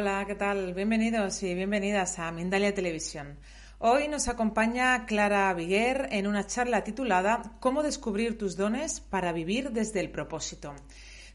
Hola, ¿qué tal? Bienvenidos y bienvenidas a Mindalia Televisión. Hoy nos acompaña Clara Viguer en una charla titulada Cómo descubrir tus dones para vivir desde el propósito.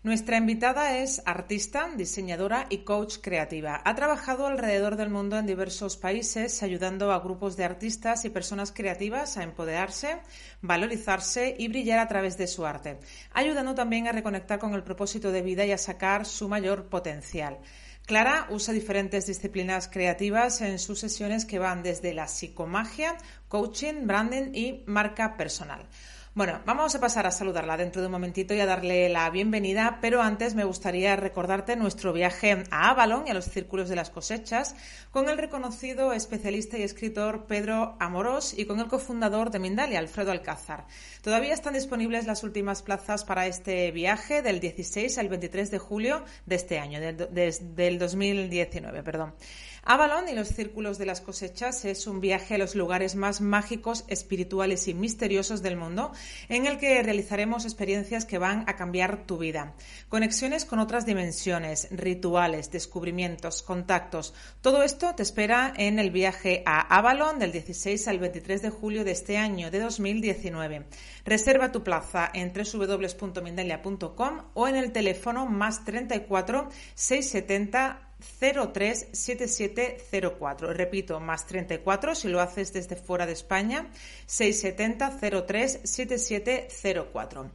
Nuestra invitada es artista, diseñadora y coach creativa. Ha trabajado alrededor del mundo en diversos países ayudando a grupos de artistas y personas creativas a empoderarse, valorizarse y brillar a través de su arte, ayudando también a reconectar con el propósito de vida y a sacar su mayor potencial. Clara usa diferentes disciplinas creativas en sus sesiones que van desde la psicomagia, coaching, branding y marca personal. Bueno, vamos a pasar a saludarla dentro de un momentito y a darle la bienvenida, pero antes me gustaría recordarte nuestro viaje a Avalon y a los círculos de las cosechas con el reconocido especialista y escritor Pedro Amorós y con el cofundador de Mindalia, Alfredo Alcázar. Todavía están disponibles las últimas plazas para este viaje del 16 al 23 de julio de este año, del 2019, perdón. Avalon y los círculos de las cosechas es un viaje a los lugares más mágicos, espirituales y misteriosos del mundo, en el que realizaremos experiencias que van a cambiar tu vida. Conexiones con otras dimensiones, rituales, descubrimientos, contactos. Todo esto te espera en el viaje a Avalon del 16 al 23 de julio de este año, de 2019. Reserva tu plaza en www.mindalia.com o en el teléfono más 34 670 037704. Repito, más 34 si lo haces desde fuera de España, 670 037704.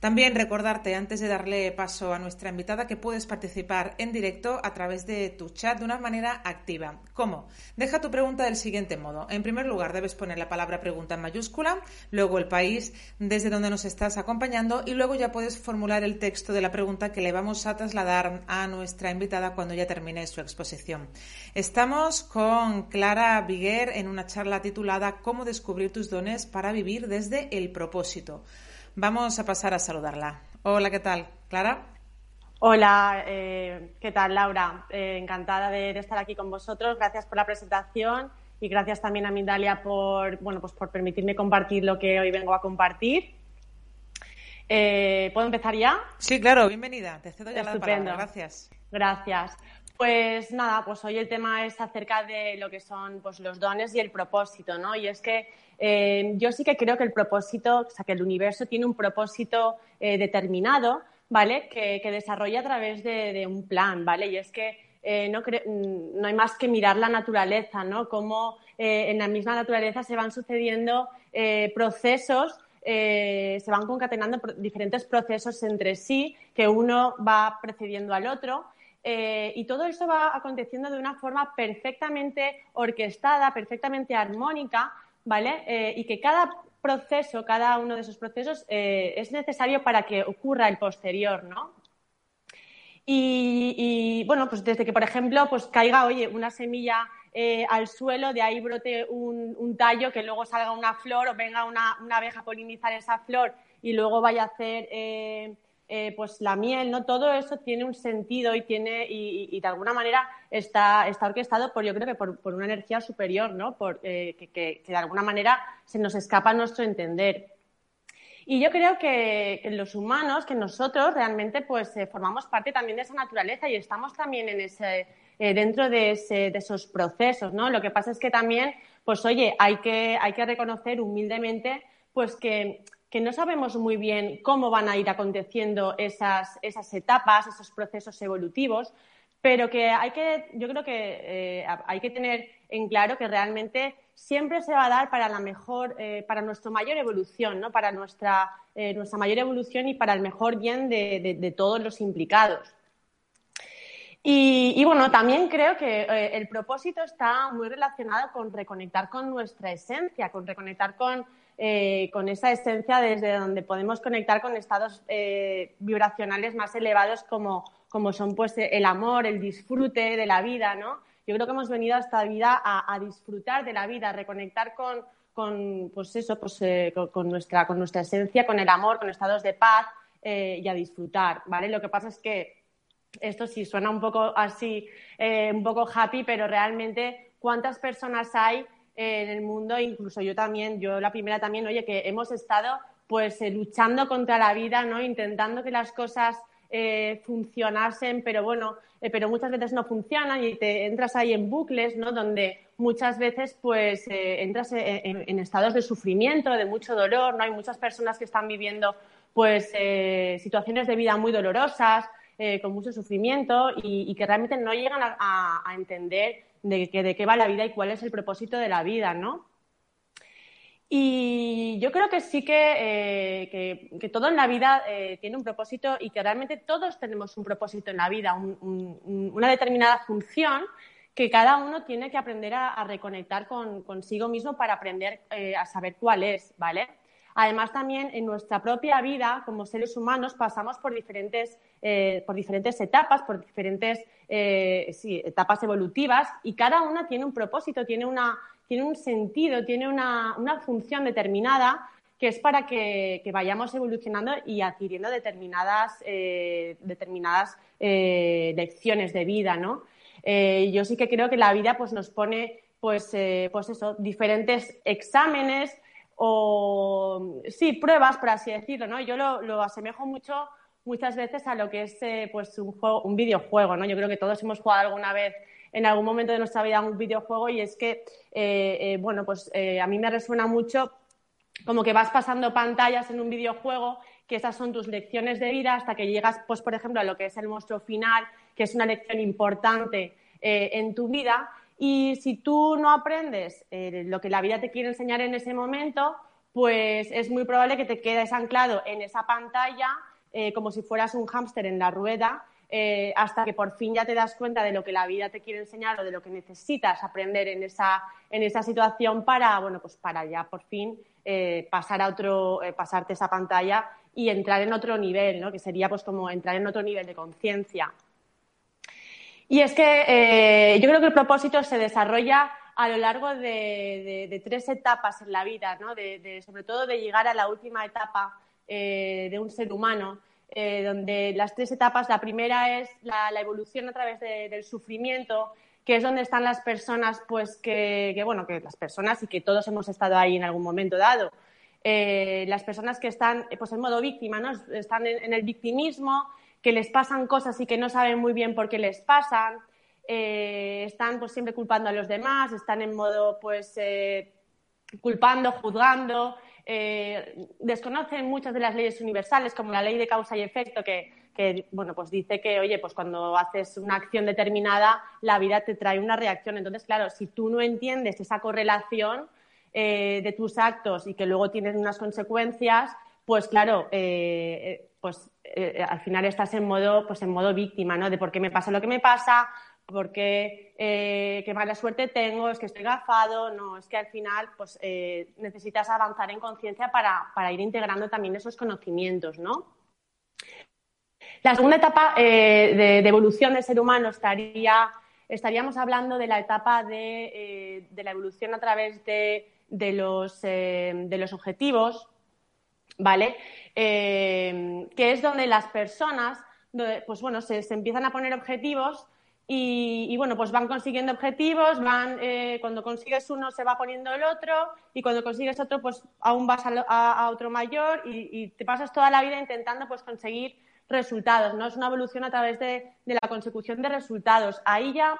También recordarte, antes de darle paso a nuestra invitada, que puedes participar en directo a través de tu chat de una manera activa. ¿Cómo? Deja tu pregunta del siguiente modo. En primer lugar, debes poner la palabra pregunta en mayúscula, luego el país desde donde nos estás acompañando y luego ya puedes formular el texto de la pregunta que le vamos a trasladar a nuestra invitada cuando ya termine su exposición. Estamos con Clara Viguer en una charla titulada Cómo descubrir tus dones para vivir desde el propósito. Vamos a pasar a saludarla. Hola, ¿qué tal? ¿Clara? Hola, eh, ¿qué tal, Laura? Eh, encantada de, estar aquí con vosotros. Gracias por la presentación y gracias también a Mindalia por, bueno, pues por permitirme compartir lo que hoy vengo a compartir. Eh, ¿Puedo empezar ya? Sí, claro, bienvenida. Te cedo ya la palabra. Gracias. Gracias. Pues nada, pues hoy el tema es acerca de lo que son pues, los dones y el propósito, ¿no? Y es que eh, yo sí que creo que el propósito, o sea, que el universo tiene un propósito eh, determinado, ¿vale? Que, desarrolla a través de, un plan, ¿vale? Y es que eh, no, no, hay más que mirar la naturaleza, ¿no? Cómo en la misma naturaleza se van sucediendo procesos se van concatenando diferentes procesos entre sí, que uno va precediendo al otro eh, y todo eso va aconteciendo de una forma perfectamente orquestada, perfectamente armónica, ¿vale? Eh, y que cada proceso, cada uno de esos procesos eh, es necesario para que ocurra el posterior, ¿no? Y, bueno, pues desde que, por ejemplo, pues caiga, oye, una semilla al suelo, de ahí brote un, tallo, que luego salga una flor o venga una, una, abeja a polinizar esa flor y luego vaya a hacer eh, pues la miel, ¿no? Todo eso tiene un sentido y tiene, y, de alguna manera está, está, orquestado por, yo creo que por, una energía superior, ¿no? Por, eh, que, de alguna manera se nos escapa a nuestro entender. Y yo creo que, los humanos, que nosotros realmente pues eh, formamos parte también de esa naturaleza y estamos también en ese, dentro de, de, esos procesos, ¿no? Lo que pasa es que también, pues oye, hay que, hay que reconocer humildemente pues que que no sabemos muy bien cómo van a ir aconteciendo esas, esas etapas, esos procesos evolutivos, pero que hay que, yo creo que eh, hay que tener en claro que realmente siempre se va a dar para la mejor, eh, para nuestra mayor evolución, ¿no? Para nuestra, eh, nuestra mayor evolución y para el mejor bien de, todos los implicados. Y, bueno, también creo que el propósito está muy relacionado con reconectar con nuestra esencia, con reconectar con, con esa esencia desde donde podemos conectar con estados vibracionales más elevados como como son pues el amor, el disfrute de la vida, ¿no? Yo creo que hemos venido a esta vida a, disfrutar de la vida, a reconectar con, con pues eso, pues, eh, con, nuestra, con nuestra esencia, con el amor, con estados de paz eh, y a disfrutar, ¿vale? Lo que pasa es que esto sí suena un poco así, eh, un poco happy, pero realmente cuántas personas hay en el mundo, incluso yo también, yo la primera también, oye, que hemos estado pues luchando contra la vida, ¿no? Intentando que las cosas eh, funcionasen, pero bueno, eh, pero muchas veces no funcionan y te entras ahí en bucles, ¿no? Donde muchas veces pues eh, entras en, estados de sufrimiento, de mucho dolor, ¿no? Hay muchas personas que están viviendo pues situaciones de vida muy dolorosas, con mucho sufrimiento y, que realmente no llegan a entender de, que, de qué va la vida y cuál es el propósito de la vida, ¿no? Y yo creo que sí que, eh, todo en la vida eh, tiene un propósito y que realmente todos tenemos un propósito en la vida, una determinada función que cada uno tiene que aprender a, reconectar con, consigo mismo para aprender eh, a saber cuál es, ¿vale? Además, también en nuestra propia vida, como seres humanos, pasamos por diferentes, por diferentes etapas, por diferentes etapas evolutivas y cada una tiene un propósito, tiene una, tiene un sentido, tiene una, función determinada que es para que, vayamos evolucionando y adquiriendo determinadas, eh, determinadas eh, lecciones de vida, ¿no? Eh, yo sí que creo que la vida pues, nos pone pues, pues eso, diferentes exámenes o sí, pruebas, por así decirlo, ¿no? Yo lo asemejo mucho muchas veces a lo que es pues un juego, un videojuego, ¿no? Yo creo que todos hemos jugado alguna vez en algún momento de nuestra vida un videojuego y es que, eh, eh, bueno, pues eh, a mí me resuena mucho como que vas pasando pantallas en un videojuego, que esas son tus lecciones de vida hasta que llegas, pues, por ejemplo, a lo que es el monstruo final, que es una lección importante en tu vida. Y si tú no aprendes lo que la vida te quiere enseñar en ese momento, pues es muy probable que te quedes anclado en esa pantalla como si fueras un hámster en la rueda eh, hasta que por fin ya te das cuenta de lo que la vida te quiere enseñar o de lo que necesitas aprender en esa, en esa situación para, bueno, pues para ya por fin eh, pasar a otro, eh, pasarte esa pantalla y entrar en otro nivel, ¿no? que sería pues como entrar en otro nivel de conciencia. Y es que yo creo que el propósito se desarrolla a lo largo de, tres etapas en la vida, ¿no? de, sobre todo de llegar a la última etapa de un ser humano, eh, donde las tres etapas, la primera es la, evolución a través del sufrimiento, que es donde están las personas, pues que, bueno, que las personas y que todos hemos estado ahí en algún momento dado. Eh, las personas que están pues en modo víctima, ¿no? Están en, el victimismo, que les pasan cosas y que no saben muy bien por qué les pasan, eh, están pues siempre culpando a los demás, están en modo pues culpando, juzgando, eh, desconocen muchas de las leyes universales, como la ley de causa y efecto, que, bueno, pues dice que, oye, pues cuando haces una acción determinada, la vida te trae una reacción. Entonces, claro, si tú no entiendes esa correlación eh, de tus actos y que luego tienes unas consecuencias, pues claro, eh, pues al final estás en modo, pues en modo víctima, ¿no? De por qué me pasa lo que me pasa, porque eh, qué mala suerte tengo, es que estoy gafado, no, es que al final pues, eh, necesitas avanzar en conciencia para, ir integrando también esos conocimientos, ¿no? La segunda etapa eh, de, evolución del ser humano estaría, estaríamos hablando de la etapa de, la evolución a través de, los, de los objetivos, ¿vale? que es donde las personas, pues bueno, se empiezan a poner objetivos y, bueno, pues van consiguiendo objetivos, van, eh, cuando consigues uno se va poniendo el otro y cuando consigues otro pues aún vas a, otro mayor y, te pasas toda la vida intentando pues conseguir resultados, ¿no? Es una evolución a través de, la consecución de resultados. Ahí ya,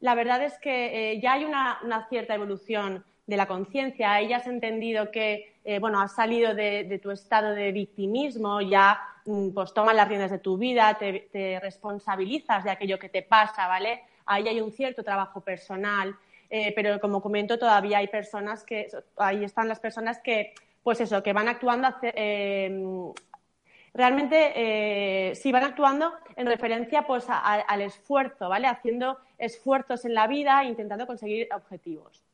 la verdad es que eh, ya hay una, cierta evolución la conciencia, ahí has entendido que, eh, bueno, has salido de, tu estado de victimismo, ya mm, pues tomas las riendas de tu vida, te, responsabilizas de aquello que te pasa, ¿vale? Ahí hay un cierto trabajo personal, eh, pero como comento, todavía hay personas que, ahí están las personas que, pues eso, que van actuando, eh, realmente sí van actuando en referencia pues al esfuerzo, ¿vale? Haciendo esfuerzos en la vida, intentando conseguir objetivos.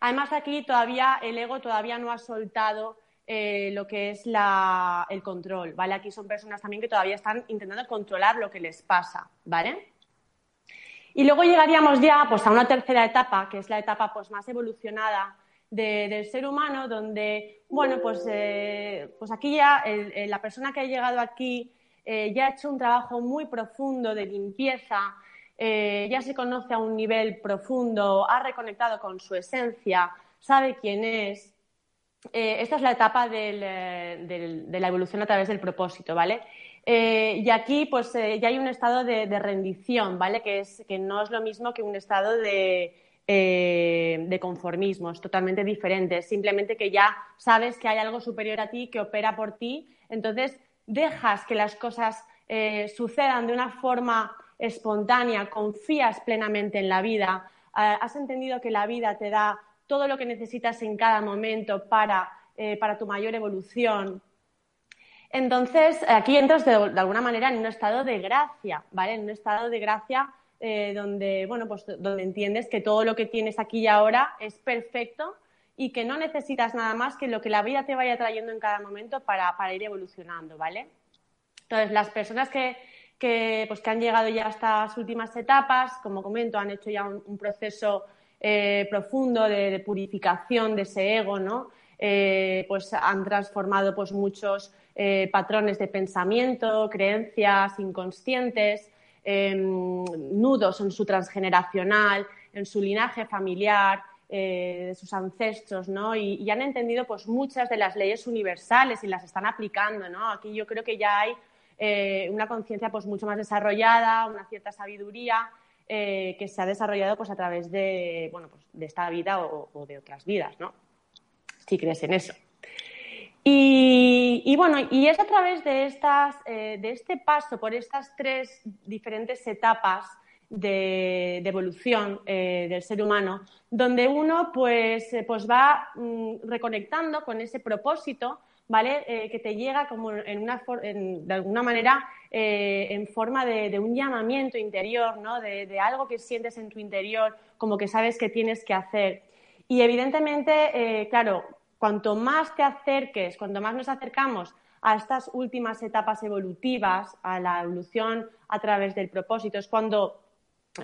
Además, aquí todavía el ego todavía no ha soltado lo que es el control, ¿vale? Aquí son personas también que todavía están intentando controlar lo que les pasa, ¿vale? Y luego llegaríamos ya pues, a una tercera etapa, que es la etapa pues, más evolucionada del ser humano, donde, bueno, pues, eh, pues aquí ya la persona que ha llegado aquí eh, ya ha hecho un trabajo muy profundo de limpieza, eh, ya se conoce a un nivel profundo, ha reconectado con su esencia, sabe quién es. esta es la etapa de la evolución a través del propósito, ¿vale? Eh, y aquí, pues, eh, ya hay un estado de, rendición, ¿vale? Que, es, que no es lo mismo que un estado de, eh, de conformismo, es totalmente diferente. Simplemente que ya sabes que hay algo superior a ti que opera por ti, entonces dejas que las cosas sucedan de una forma espontánea, confías plenamente en la vida, has entendido que la vida te da todo lo que necesitas en cada momento para, para tu mayor evolución, entonces, aquí entras de, alguna manera en un estado de gracia, ¿vale? En un estado de gracia eh, donde, bueno, pues donde entiendes que todo lo que tienes aquí y ahora es perfecto y que no necesitas nada más que lo que la vida te vaya trayendo en cada momento para, ir evolucionando, ¿vale? Entonces, las personas que, pues, que han llegado ya a estas últimas etapas, como comento, han hecho ya un, proceso eh, profundo de, purificación de ese ego, ¿no? Eh, pues han transformado pues muchos eh, patrones de pensamiento, creencias inconscientes, em, nudos en su transgeneracional, en su linaje familiar, de sus ancestros, ¿no? Y, han entendido pues muchas de las leyes universales y las están aplicando, ¿no? Aquí yo creo que ya hay eh, una conciencia pues mucho más desarrollada, una cierta sabiduría que se ha desarrollado pues a través de, bueno, pues, de esta vida o, de otras vidas, ¿no? Si crees en eso. Y, bueno, y es a través de, estas, eh, de este paso por estas tres diferentes etapas de, evolución eh, del ser humano, donde uno pues, eh, pues va mm, reconectando con ese propósito, ¿vale? que te llega como en una de alguna manera en forma de, un llamamiento interior, ¿no? De, de, algo que sientes en tu interior, como que sabes que tienes que hacer. Y evidentemente, claro, cuanto más te acerques, cuanto más nos acercamos a estas últimas etapas evolutivas, a la evolución a través del propósito, es cuando,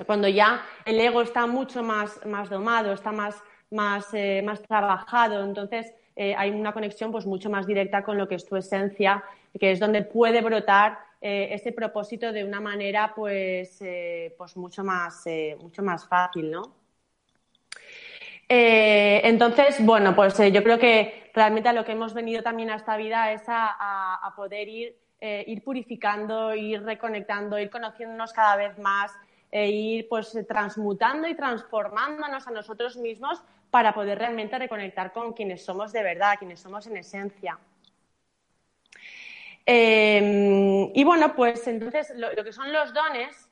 cuando ya el ego está mucho más, más domado, está más, más, eh, más trabajado, entonces eh, hay una conexión pues, mucho más directa con lo que es tu esencia, que es donde puede brotar eh, ese propósito de una manera pues, pues mucho, más, mucho más fácil, ¿no? Eh, entonces, bueno, pues eh, yo creo que realmente a lo que hemos venido también a esta vida es a, poder ir, eh, ir purificando, ir reconectando, ir conociéndonos cada vez más, e ir pues transmutando y transformándonos a nosotros mismos para poder realmente reconectar con quienes somos de verdad, quienes somos en esencia. y bueno, pues entonces lo, que son los dones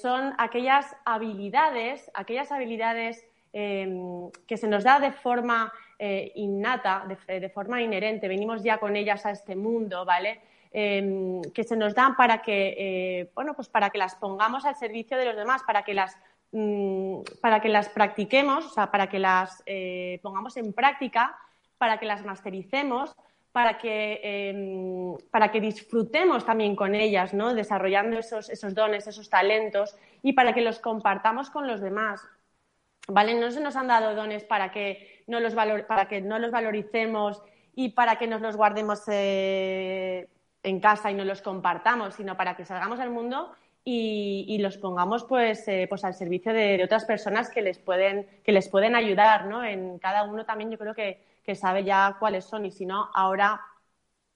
son aquellas habilidades, aquellas habilidades Em, que se nos da de forma eh, innata, de, forma inherente, venimos ya con ellas a este mundo, ¿vale? Em, que se nos dan para que, eh, bueno, pues para que las pongamos al servicio de los demás, para que las, mm, para que las practiquemos, o sea, para que las eh, pongamos en práctica, para que las mastericemos, para que, em, para que disfrutemos también con ellas, ¿no? desarrollando esos, esos dones, esos talentos y para que los compartamos con los demás. ¿vale? No se nos han dado dones para que no los, para que no los valoricemos y para que nos los guardemos eh, en casa y no los compartamos, sino para que salgamos al mundo y, los pongamos pues, eh, pues al servicio de, otras personas que les pueden, que les pueden ayudar, ¿no? En cada uno también yo creo que, sabe ya cuáles son y si no, ahora,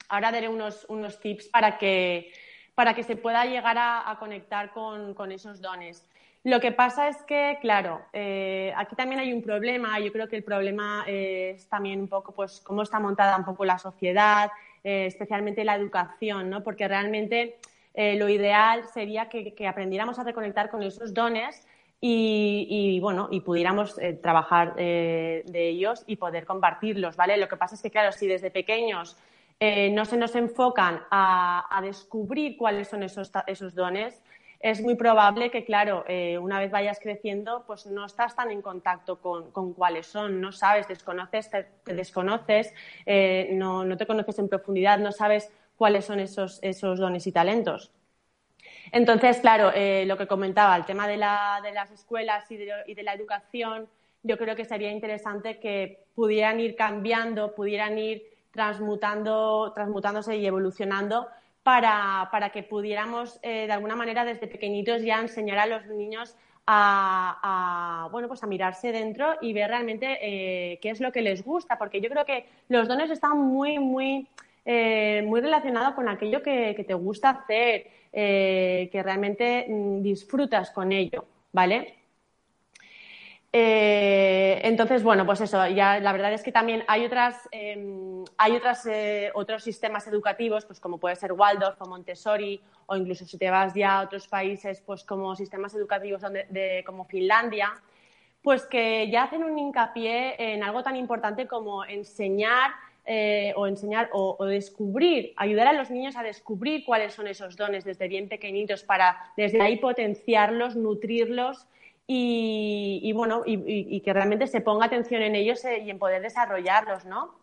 ahora daré unos, unos tips para que, para que se pueda llegar a, conectar con, con esos dones. Lo que pasa es que, claro, eh, aquí también hay un problema. Yo creo que el problema es también un poco, pues, cómo está montada un poco la sociedad, eh, especialmente la educación, ¿no? Porque realmente eh, lo ideal sería que, aprendiéramos a reconectar con esos dones y, bueno, y pudiéramos trabajar de ellos y poder compartirlos, ¿vale? Lo que pasa es que, claro, si desde pequeños no se nos enfocan a, descubrir cuáles son esos, esos dones, es muy probable que, claro, eh, una vez vayas creciendo, pues no estás tan en contacto con, cuáles son, no sabes, desconoces, te, desconoces, eh, no, te conoces en profundidad, no sabes cuáles son esos, dones y talentos. Entonces, claro, eh, lo que comentaba, el tema de, las escuelas y de, la educación, yo creo que sería interesante que pudieran ir cambiando, pudieran ir transmutando, transmutándose y evolucionando para, que pudiéramos eh, de alguna manera desde pequeñitos ya enseñar a los niños a, bueno, pues a mirarse dentro y ver realmente eh, qué es lo que les gusta, porque yo creo que los dones están muy, muy, eh, muy relacionados con aquello que, te gusta hacer, que realmente mm, disfrutas con ello, ¿vale? Eh, entonces, bueno, pues eso, ya la verdad es que también hay otras, em, hay otras, eh, otros sistemas educativos, pues como puede ser Waldorf o Montessori, o incluso si te vas ya a otros países, pues como sistemas educativos de, como Finlandia, pues que ya hacen un hincapié en algo tan importante como enseñar eh, o enseñar o, descubrir, ayudar a los niños a descubrir cuáles son esos dones desde bien pequeñitos para desde ahí potenciarlos, nutrirlos y, bueno, y, que realmente se ponga atención en ellos eh, y en poder desarrollarlos, ¿no?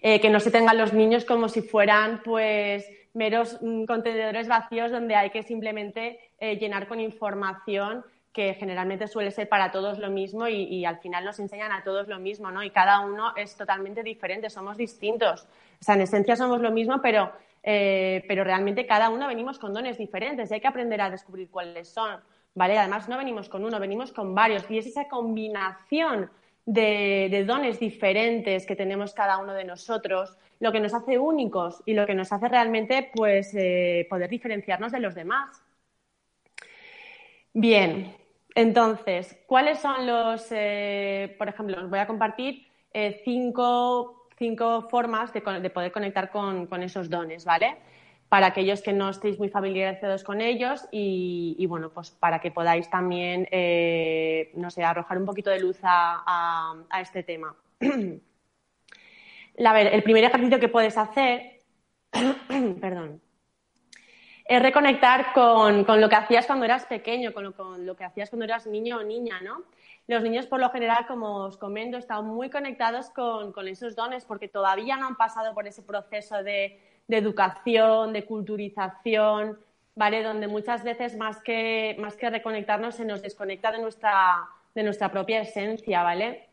Eh, que no se tengan los niños como si fueran pues meros mm, contenedores vacíos donde hay que simplemente llenar con información que generalmente suele ser para todos lo mismo y, al final nos enseñan a todos lo mismo, ¿no? Y cada uno es totalmente diferente, somos distintos. O sea, en esencia somos lo mismo, pero, pero realmente cada uno venimos con dones diferentes y hay que aprender a descubrir cuáles son. Además, no venimos con uno, venimos con varios. Y es esa combinación de, dones diferentes que tenemos cada uno de nosotros lo que nos hace únicos y lo que nos hace realmente pues, eh, poder diferenciarnos de los demás. Bien, entonces, ¿cuáles son los, eh, por ejemplo, os voy a compartir eh, cinco, formas de, poder conectar con, con, esos dones, ¿vale? para aquellos que no estéis muy familiarizados con ellos y, bueno, pues para que podáis también, eh, no sé, arrojar un poquito de luz a, este tema. a ver, el primer ejercicio que puedes hacer, perdón, es reconectar con, lo que hacías cuando eras pequeño, con lo, que hacías cuando eras niño o niña, ¿no? Los niños, por lo general, como os comento, están muy conectados con esos dones porque todavía no han pasado por ese proceso de de educación, de culturización, ¿vale? Donde muchas veces más que, más que reconectarnos se nos desconecta de nuestra, de nuestra propia esencia, ¿vale?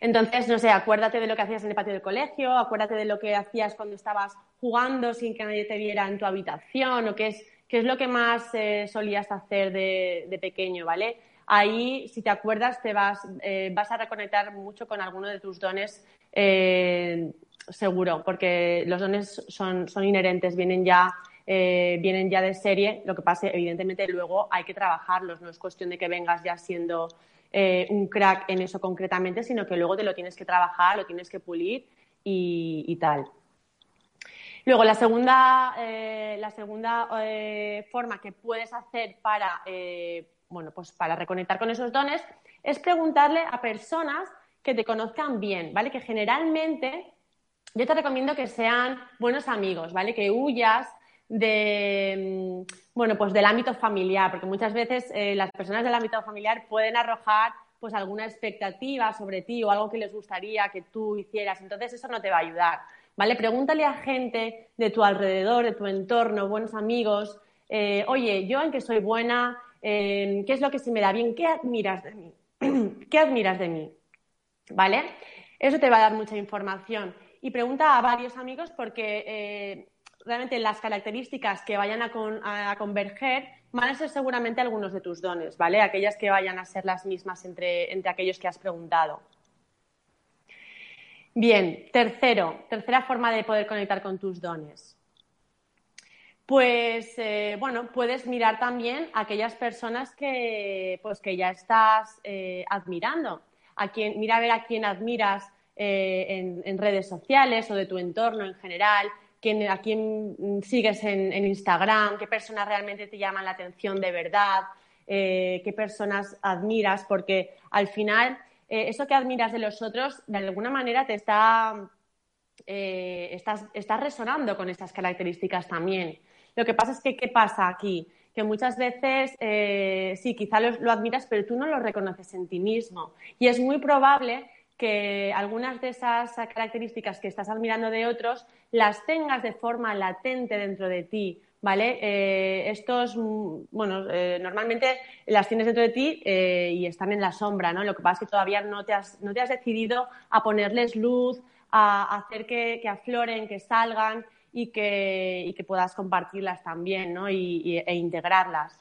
Entonces, no sé, acuérdate de lo que hacías en el patio del colegio, acuérdate de lo que hacías cuando estabas jugando sin que nadie te viera en tu habitación, o qué es, qué es lo que más eh, solías hacer de, pequeño, ¿vale? Ahí, si te acuerdas, te vas, eh, vas a reconectar mucho con alguno de tus dones eh, seguro, porque los dones son, son inherentes, vienen ya, vienen ya de serie. Lo que pasa, evidentemente, luego hay que trabajarlos. No es cuestión de que vengas ya siendo eh, un crack en eso concretamente, sino que luego te lo tienes que trabajar, lo tienes que pulir y, tal. Luego, la segunda, eh, la segunda forma que puedes hacer para, bueno, pues para reconectar con esos dones es preguntarle a personas que te conozcan bien, ¿vale? Que generalmente yo te recomiendo que sean buenos amigos, ¿vale? Que huyas de, mm, bueno, pues del ámbito familiar, porque muchas veces eh, las personas del ámbito familiar pueden arrojar pues alguna expectativa sobre ti o algo que les gustaría que tú hicieras, entonces eso no te va a ayudar, ¿vale? Pregúntale a gente de tu alrededor, de tu entorno, buenos amigos, eh, oye, yo en qué soy buena, ¿qué es lo que se me da bien? ¿Qué admiras de mí? ¿Qué admiras de mí? ¿Vale? Eso te va a dar mucha información y pregunta a varios amigos porque eh, realmente las características que vayan a, converger van a ser seguramente algunos de tus dones, ¿vale? Aquellas que vayan a ser las mismas entre, aquellos que has preguntado. Bien, tercero, tercera forma de poder conectar con tus dones. pues eh, bueno, puedes mirar también a aquellas personas que, pues, que ya estás eh, admirando. A quien, mira a ver a quién admiras eh, en, redes sociales o de tu entorno en general, quién, a quién sigues en, en, Instagram, qué personas realmente te llaman la atención de verdad, qué personas admiras, porque al final eso que admiras de los otros de alguna manera te está eh, estás, resonando con estas características también. Lo que pasa es que, ¿qué pasa aquí? Que muchas veces, eh, sí, quizá lo, admiras, pero tú no lo reconoces en ti mismo. Y es muy probable que algunas de esas características que estás admirando de otros las tengas de forma latente dentro de ti, ¿vale? Eh, estos, mm, bueno, normalmente las tienes dentro de ti y están en la sombra, ¿no? Lo que pasa es que todavía no te has, no te has decidido a ponerles luz, a hacer que, afloren, que salgan y que, puedas compartirlas también ¿no? y, e integrarlas.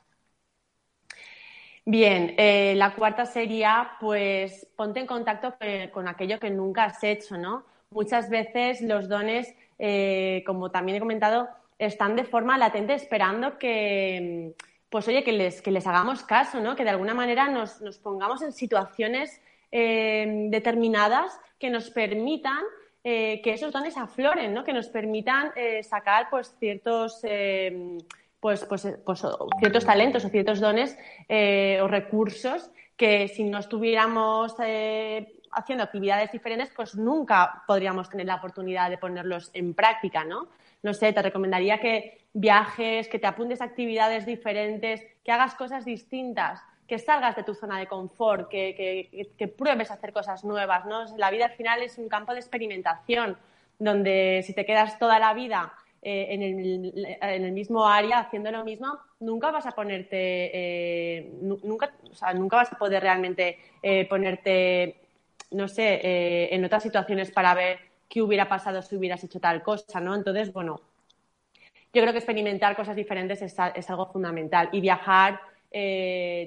Bien, eh, la cuarta sería, pues, ponte en contacto con aquello que nunca has hecho, ¿no? Muchas veces los dones, eh, como también he comentado, están de forma latente esperando que, pues, oye, que les, que les hagamos caso, ¿no? Que de alguna manera nos, nos pongamos en situaciones eh, determinadas que nos permitan eh, que esos dones afloren, ¿no? que nos permitan eh, sacar pues, ciertos, pues, pues, pues ciertos talentos o ciertos dones o recursos que si no estuviéramos haciendo actividades diferentes, pues nunca podríamos tener la oportunidad de ponerlos en práctica, ¿no? No sé, te recomendaría que viajes, que te apuntes a actividades diferentes, que hagas cosas distintas que salgas de tu zona de confort, que, que, pruebes a hacer cosas nuevas, ¿no? La vida al final es un campo de experimentación, donde si te quedas toda la vida eh, en, el, mismo área haciendo lo mismo, nunca vas a ponerte, eh, nunca, o sea, nunca vas a poder realmente eh, ponerte, no sé, en otras situaciones para ver qué hubiera pasado si hubieras hecho tal cosa, ¿no? Entonces, bueno, yo creo que experimentar cosas diferentes es, es algo fundamental y viajar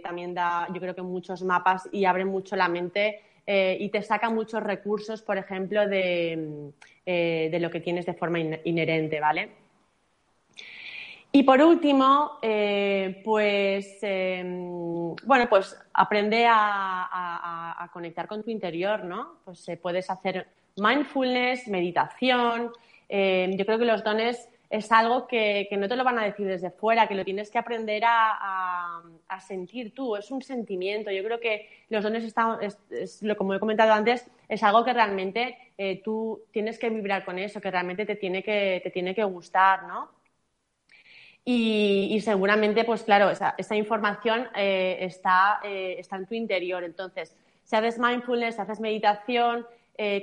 también da, yo creo que muchos mapas y abre mucho la mente eh, y te saca muchos recursos, por ejemplo, de, eh, de lo que tienes de forma inherente, ¿vale? Y por último, pues, em, bueno, pues aprende a, a, conectar con tu interior, ¿no? Pues puedes hacer mindfulness, meditación. yo creo que los dones es algo que, no te lo van a decir desde fuera, que lo tienes que aprender a, sentir tú, es un sentimiento. Yo creo que los dones, están, es, lo, como he comentado antes, es algo que realmente eh, tú tienes que vibrar con eso, que realmente te tiene que, te tiene que gustar, ¿no? Y, seguramente, pues claro, esa, información eh, está, eh, está en tu interior. Entonces, si haces mindfulness, si haces meditación,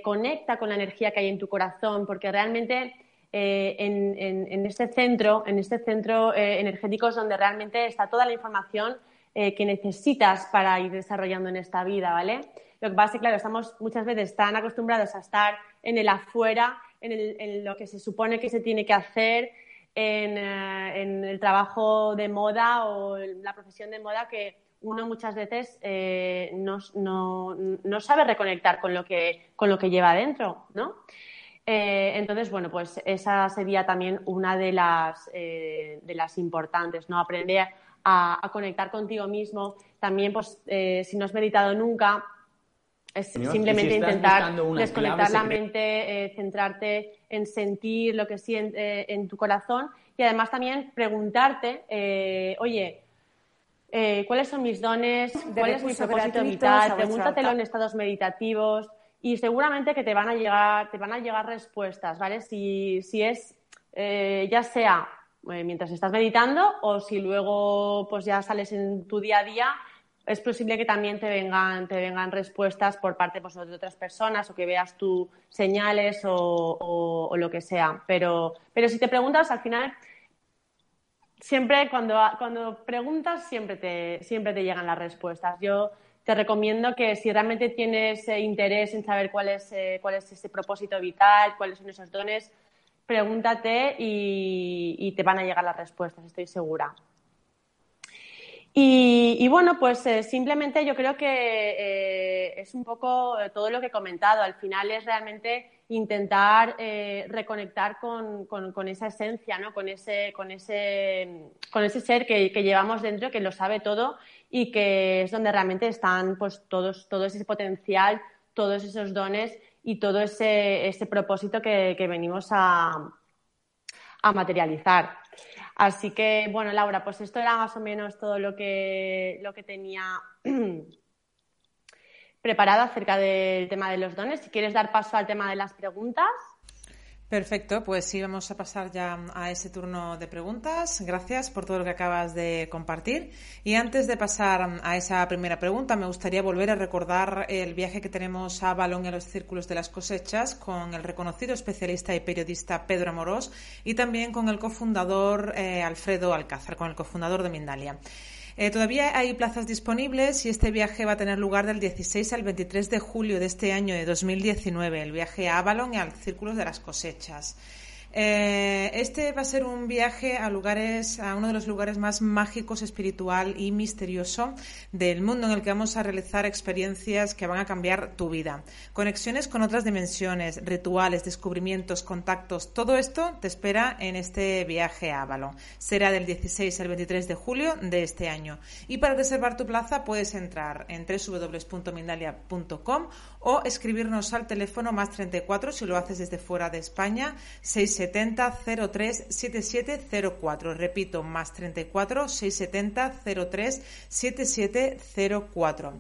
conecta con la energía que hay en tu corazón, porque realmente eh, en, este centro, en este centro eh, energético es donde realmente está toda la información eh, que necesitas para ir desarrollando en esta vida, ¿vale? Lo que pasa es que, claro, estamos muchas veces tan acostumbrados a estar en el afuera, en, lo que se supone que se tiene que hacer, en, el trabajo de moda o la profesión de moda que uno muchas veces no, no, sabe reconectar con lo que, con lo que lleva adentro, ¿no? Eh, entonces, bueno, pues esa sería también una de las, eh, de las importantes, ¿no? Aprender a, conectar contigo mismo. También, pues, eh, si no has meditado nunca, es simplemente intentar desconectar la mente, centrarte en sentir lo que siente en tu corazón y además también preguntarte, oye, ¿cuáles son mis dones? ¿Cuál es mi propósito vital? Pregúntatelo en estados meditativos y seguramente que te van a llegar, te van a llegar respuestas, ¿vale? Si, si es, eh, ya sea eh, mientras estás meditando o si luego pues ya sales en tu día a día, es posible que también te vengan, te vengan respuestas por parte pues, de otras personas o que veas tú señales o, o, lo que sea. Pero, pero si te preguntas, al final, siempre cuando, cuando preguntas, siempre te, siempre te llegan las respuestas. Yo te recomiendo que si realmente tienes eh, interés en saber cuál es, eh, cuál es ese propósito vital, cuáles son esos dones, pregúntate y, te van a llegar las respuestas, estoy segura. Y, bueno, pues eh, simplemente yo creo que es un poco todo lo que he comentado. Al final es realmente intentar eh, reconectar con, esa esencia, ¿no? con, ese, con, ese, con ese ser que, llevamos dentro, que lo sabe todo y que es donde realmente están pues, todos, todo ese potencial, todos esos dones y todo ese, ese propósito que, venimos a, a materializar. Así que, bueno, Laura, pues esto era más o menos todo lo que, lo que tenía preparado acerca del tema de los dones. Si quieres dar paso al tema de las preguntas. Perfecto, pues sí, vamos a pasar ya a ese turno de preguntas. Gracias por todo lo que acabas de compartir. Y antes de pasar a esa primera pregunta, me gustaría volver a recordar el viaje que tenemos a Balón y a los Círculos de las Cosechas con el reconocido especialista y periodista Pedro Amorós y también con el cofundador eh, Alfredo Alcázar, con el cofundador de Mindalia. Eh, todavía hay plazas disponibles y este viaje va a tener lugar del 16 al 23 de julio de este año de 2019, el viaje a Avalon y al Círculo de las Cosechas. Eh, este va a ser un viaje a lugares, a uno de los lugares más mágicos, espiritual y misterioso del mundo en el que vamos a realizar experiencias que van a cambiar tu vida. Conexiones con otras dimensiones, rituales, descubrimientos, contactos, todo esto te espera en este viaje a Avalon. Será del 16 al 23 de julio de este año. Y para reservar tu plaza puedes entrar en www.mindalia.com o escribirnos al teléfono más 34 si lo haces desde fuera de España 670 03 7704. Repito, más 34 670 03 7704.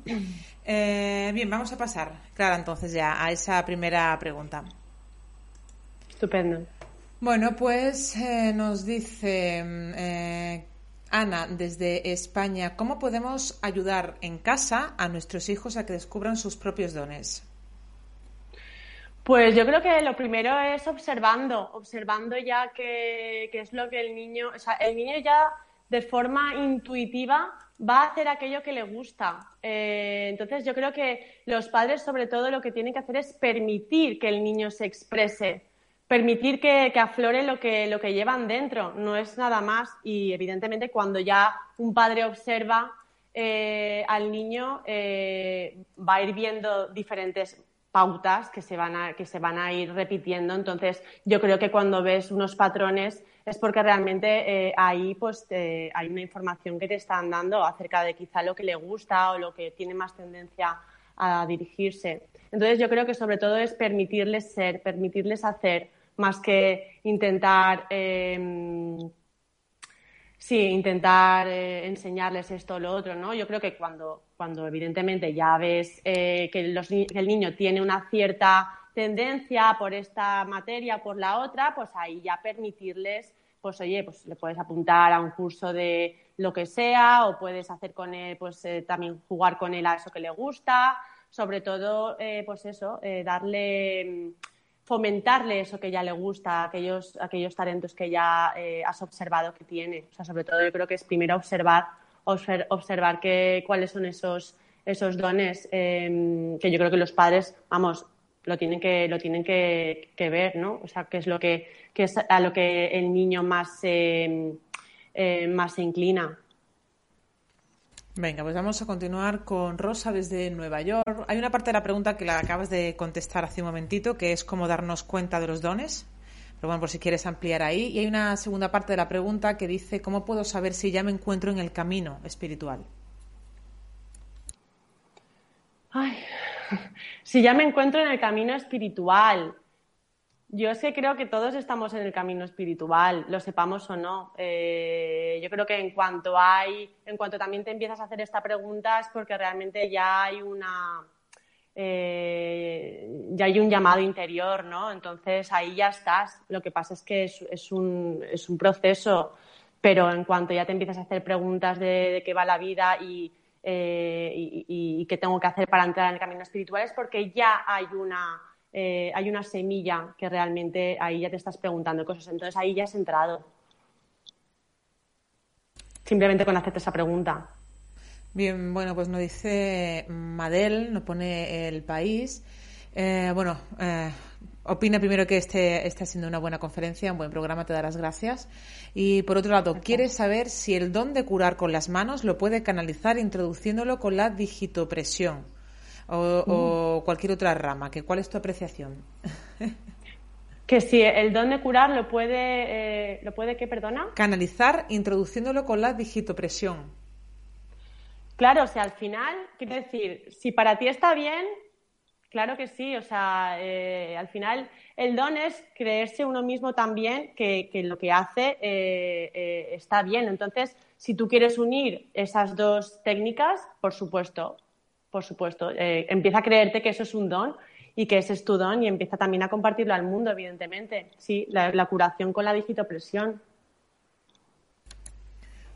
Eh, bien, vamos a pasar, Clara, entonces ya a esa primera pregunta. Estupendo. Bueno, pues eh, nos dice eh, Ana, desde España, ¿cómo podemos ayudar en casa a nuestros hijos a que descubran sus propios dones? Pues yo creo que lo primero es observando, observando ya qué, es lo que el niño, o sea, el niño ya de forma intuitiva va a hacer aquello que le gusta. Eh, entonces yo creo que los padres sobre todo lo que tienen que hacer es permitir que el niño se exprese permitir que, aflore lo que, lo que llevan dentro, no es nada más. Y evidentemente cuando ya un padre observa eh, al niño, eh, va a ir viendo diferentes pautas que se, van a, que se van a ir repitiendo. Entonces, yo creo que cuando ves unos patrones es porque realmente eh, ahí pues, hay una información que te están dando acerca de quizá lo que le gusta o lo que tiene más tendencia a dirigirse. Entonces, yo creo que sobre todo es permitirles ser, permitirles hacer, más que intentar, em, sí, intentar eh, enseñarles esto o lo otro, ¿no? Yo creo que cuando, cuando evidentemente ya ves eh, que, el niño tiene una cierta tendencia por esta materia, por la otra, pues ahí ya permitirles, pues oye, pues le puedes apuntar a un curso de lo que sea o puedes hacer con él, pues eh, también jugar con él a eso que le gusta, sobre todo, pues eso, darle fomentarle eso que ya le gusta, aquellos, aquellos talentos que ya eh, has observado que tiene. O sea, sobre todo yo creo que es primero observar, observar que, cuáles son esos, esos dones em, que yo creo que los padres, vamos, lo tienen que, lo tienen que, ver, ¿no? O sea, qué es lo que, es a lo que el niño más, eh, más se inclina. Venga, pues vamos a continuar con Rosa desde Nueva York. Hay una parte de la pregunta que la acabas de contestar hace un momentito, que es cómo darnos cuenta de los dones. Pero bueno, por si quieres ampliar ahí. Y hay una segunda parte de la pregunta que dice, ¿cómo puedo saber si ya me encuentro en el camino espiritual? Ay, si ya me encuentro en el camino espiritual. Yo es que creo que todos estamos en el camino espiritual, lo sepamos o no. Eh, yo creo que en cuanto hay, en cuanto también te empiezas a hacer esta pregunta es porque realmente ya hay una, eh, ya hay un llamado interior, ¿no? Entonces ahí ya estás. Lo que pasa es que es, un, es un, proceso, pero en cuanto ya te empiezas a hacer preguntas de, qué va la vida y, eh, y qué tengo que hacer para entrar en el camino espiritual es porque ya hay una eh, hay una semilla que realmente ahí ya te estás preguntando cosas. Entonces ahí ya has entrado. Simplemente con hacerte esa pregunta. Bien, bueno, pues nos dice Madel, nos pone el país. Eh, bueno, eh, opina primero que este está siendo una buena conferencia, un buen programa, te darás gracias. Y por otro lado, quiere saber si el don de curar con las manos lo puede canalizar introduciéndolo con la digitopresión o, cualquier otra rama? Que, ¿Cuál es tu apreciación? que si el don de curar lo puede, eh, ¿lo puede qué, perdona? Canalizar introduciéndolo con la digitopresión. Claro, o sea, al final, quiero decir, si para ti está bien, claro que sí, o sea, eh, al final el don es creerse uno mismo también que, lo que hace eh, está bien. Entonces, si tú quieres unir esas dos técnicas, por supuesto, por supuesto, empieza a creerte que eso es un don y que ese es tu don y empieza también a compartirlo al mundo, evidentemente. Sí, la, la curación con la digitopresión.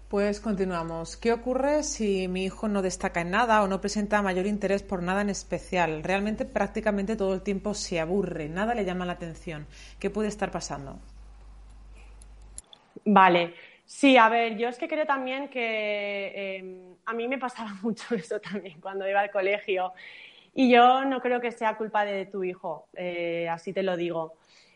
Pues continuamos. ¿Qué ocurre si mi hijo no destaca en nada o no presenta mayor interés por nada en especial? Realmente prácticamente todo el tiempo se aburre, nada le llama la atención. ¿Qué puede estar pasando? Vale. Sí, a ver, yo es que creo también que em, a mí me pasaba mucho eso también cuando iba al colegio. Y yo no creo que sea culpa de tu hijo, eh, así te lo digo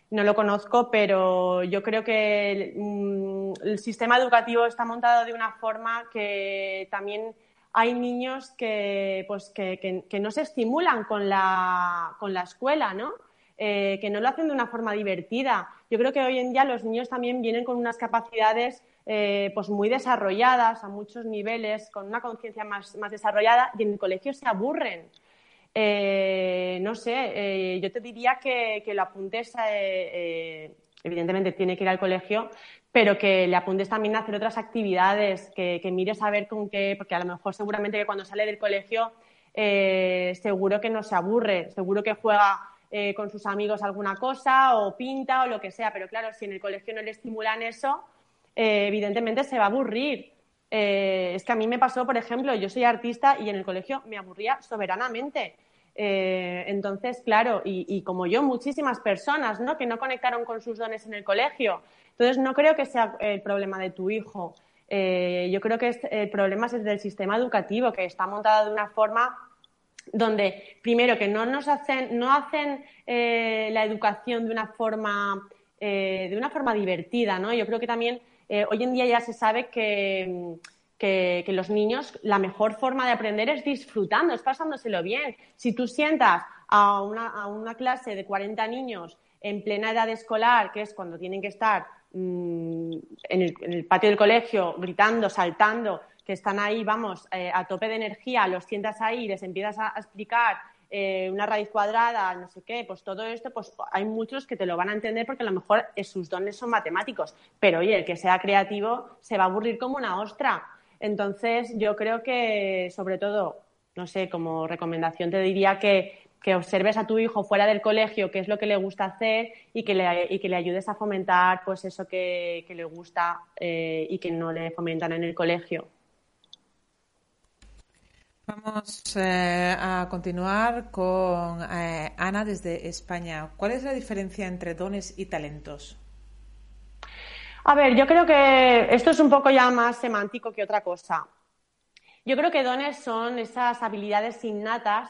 no lo conozco, pero yo creo que mm, el, sistema educativo está montado de una forma que también hay niños que, pues, que, no se estimulan con la, con la escuela, ¿no? Eh, que no lo hacen de una forma divertida. Yo creo que hoy en día los niños también vienen con unas capacidades eh, pues muy desarrolladas a muchos niveles, con una conciencia más, más desarrollada y en el colegio se aburren. Eh, no sé, eh, yo te diría que, lo apuntes, eh, evidentemente tiene que ir al colegio, pero que le apuntes también a hacer otras actividades, que, mires a ver con qué, porque a lo mejor seguramente que cuando sale del colegio seguro que no se aburre, seguro que juega con sus amigos alguna cosa o pinta o lo que sea, pero claro, si en el colegio no le estimulan eso, evidentemente se va a aburrir. es que a mí me pasó, por ejemplo, yo soy artista y en el colegio me aburría soberanamente. Eh, entonces, claro, y, como yo, muchísimas personas ¿no? que no conectaron con sus dones en el colegio. Entonces, no creo que sea el problema de tu hijo. Eh, yo creo que el problema es del sistema educativo, que está montado de una forma donde, primero, que no nos hacen, no hacen eh, la educación de una forma, de una forma divertida, ¿no? Yo creo que también hoy en día ya se sabe que que, los niños, la mejor forma de aprender es disfrutando, es pasándoselo bien. Si tú sientas a una, clase de 40 niños en plena edad escolar, que es cuando tienen que estar mm, en, el, patio del colegio gritando, saltando, que están ahí, vamos, eh, a tope de energía, los sientas ahí y les empiezas a, explicar eh, una raíz cuadrada, no sé qué, pues todo esto, pues hay muchos que te lo van a entender porque a lo mejor sus dones son matemáticos. Pero oye, el que sea creativo se va a aburrir como una ostra. Entonces, yo creo que, sobre todo, no sé, como recomendación te diría que, observes a tu hijo fuera del colegio qué es lo que le gusta hacer y que le, y que le ayudes a fomentar pues eso que, le gusta eh, y que no le fomentan en el colegio. Vamos eh, a continuar con eh, Ana desde España. ¿Cuál es la diferencia entre dones y talentos? A ver, yo creo que esto es un poco ya más semántico que otra cosa. Yo creo que dones son esas habilidades innatas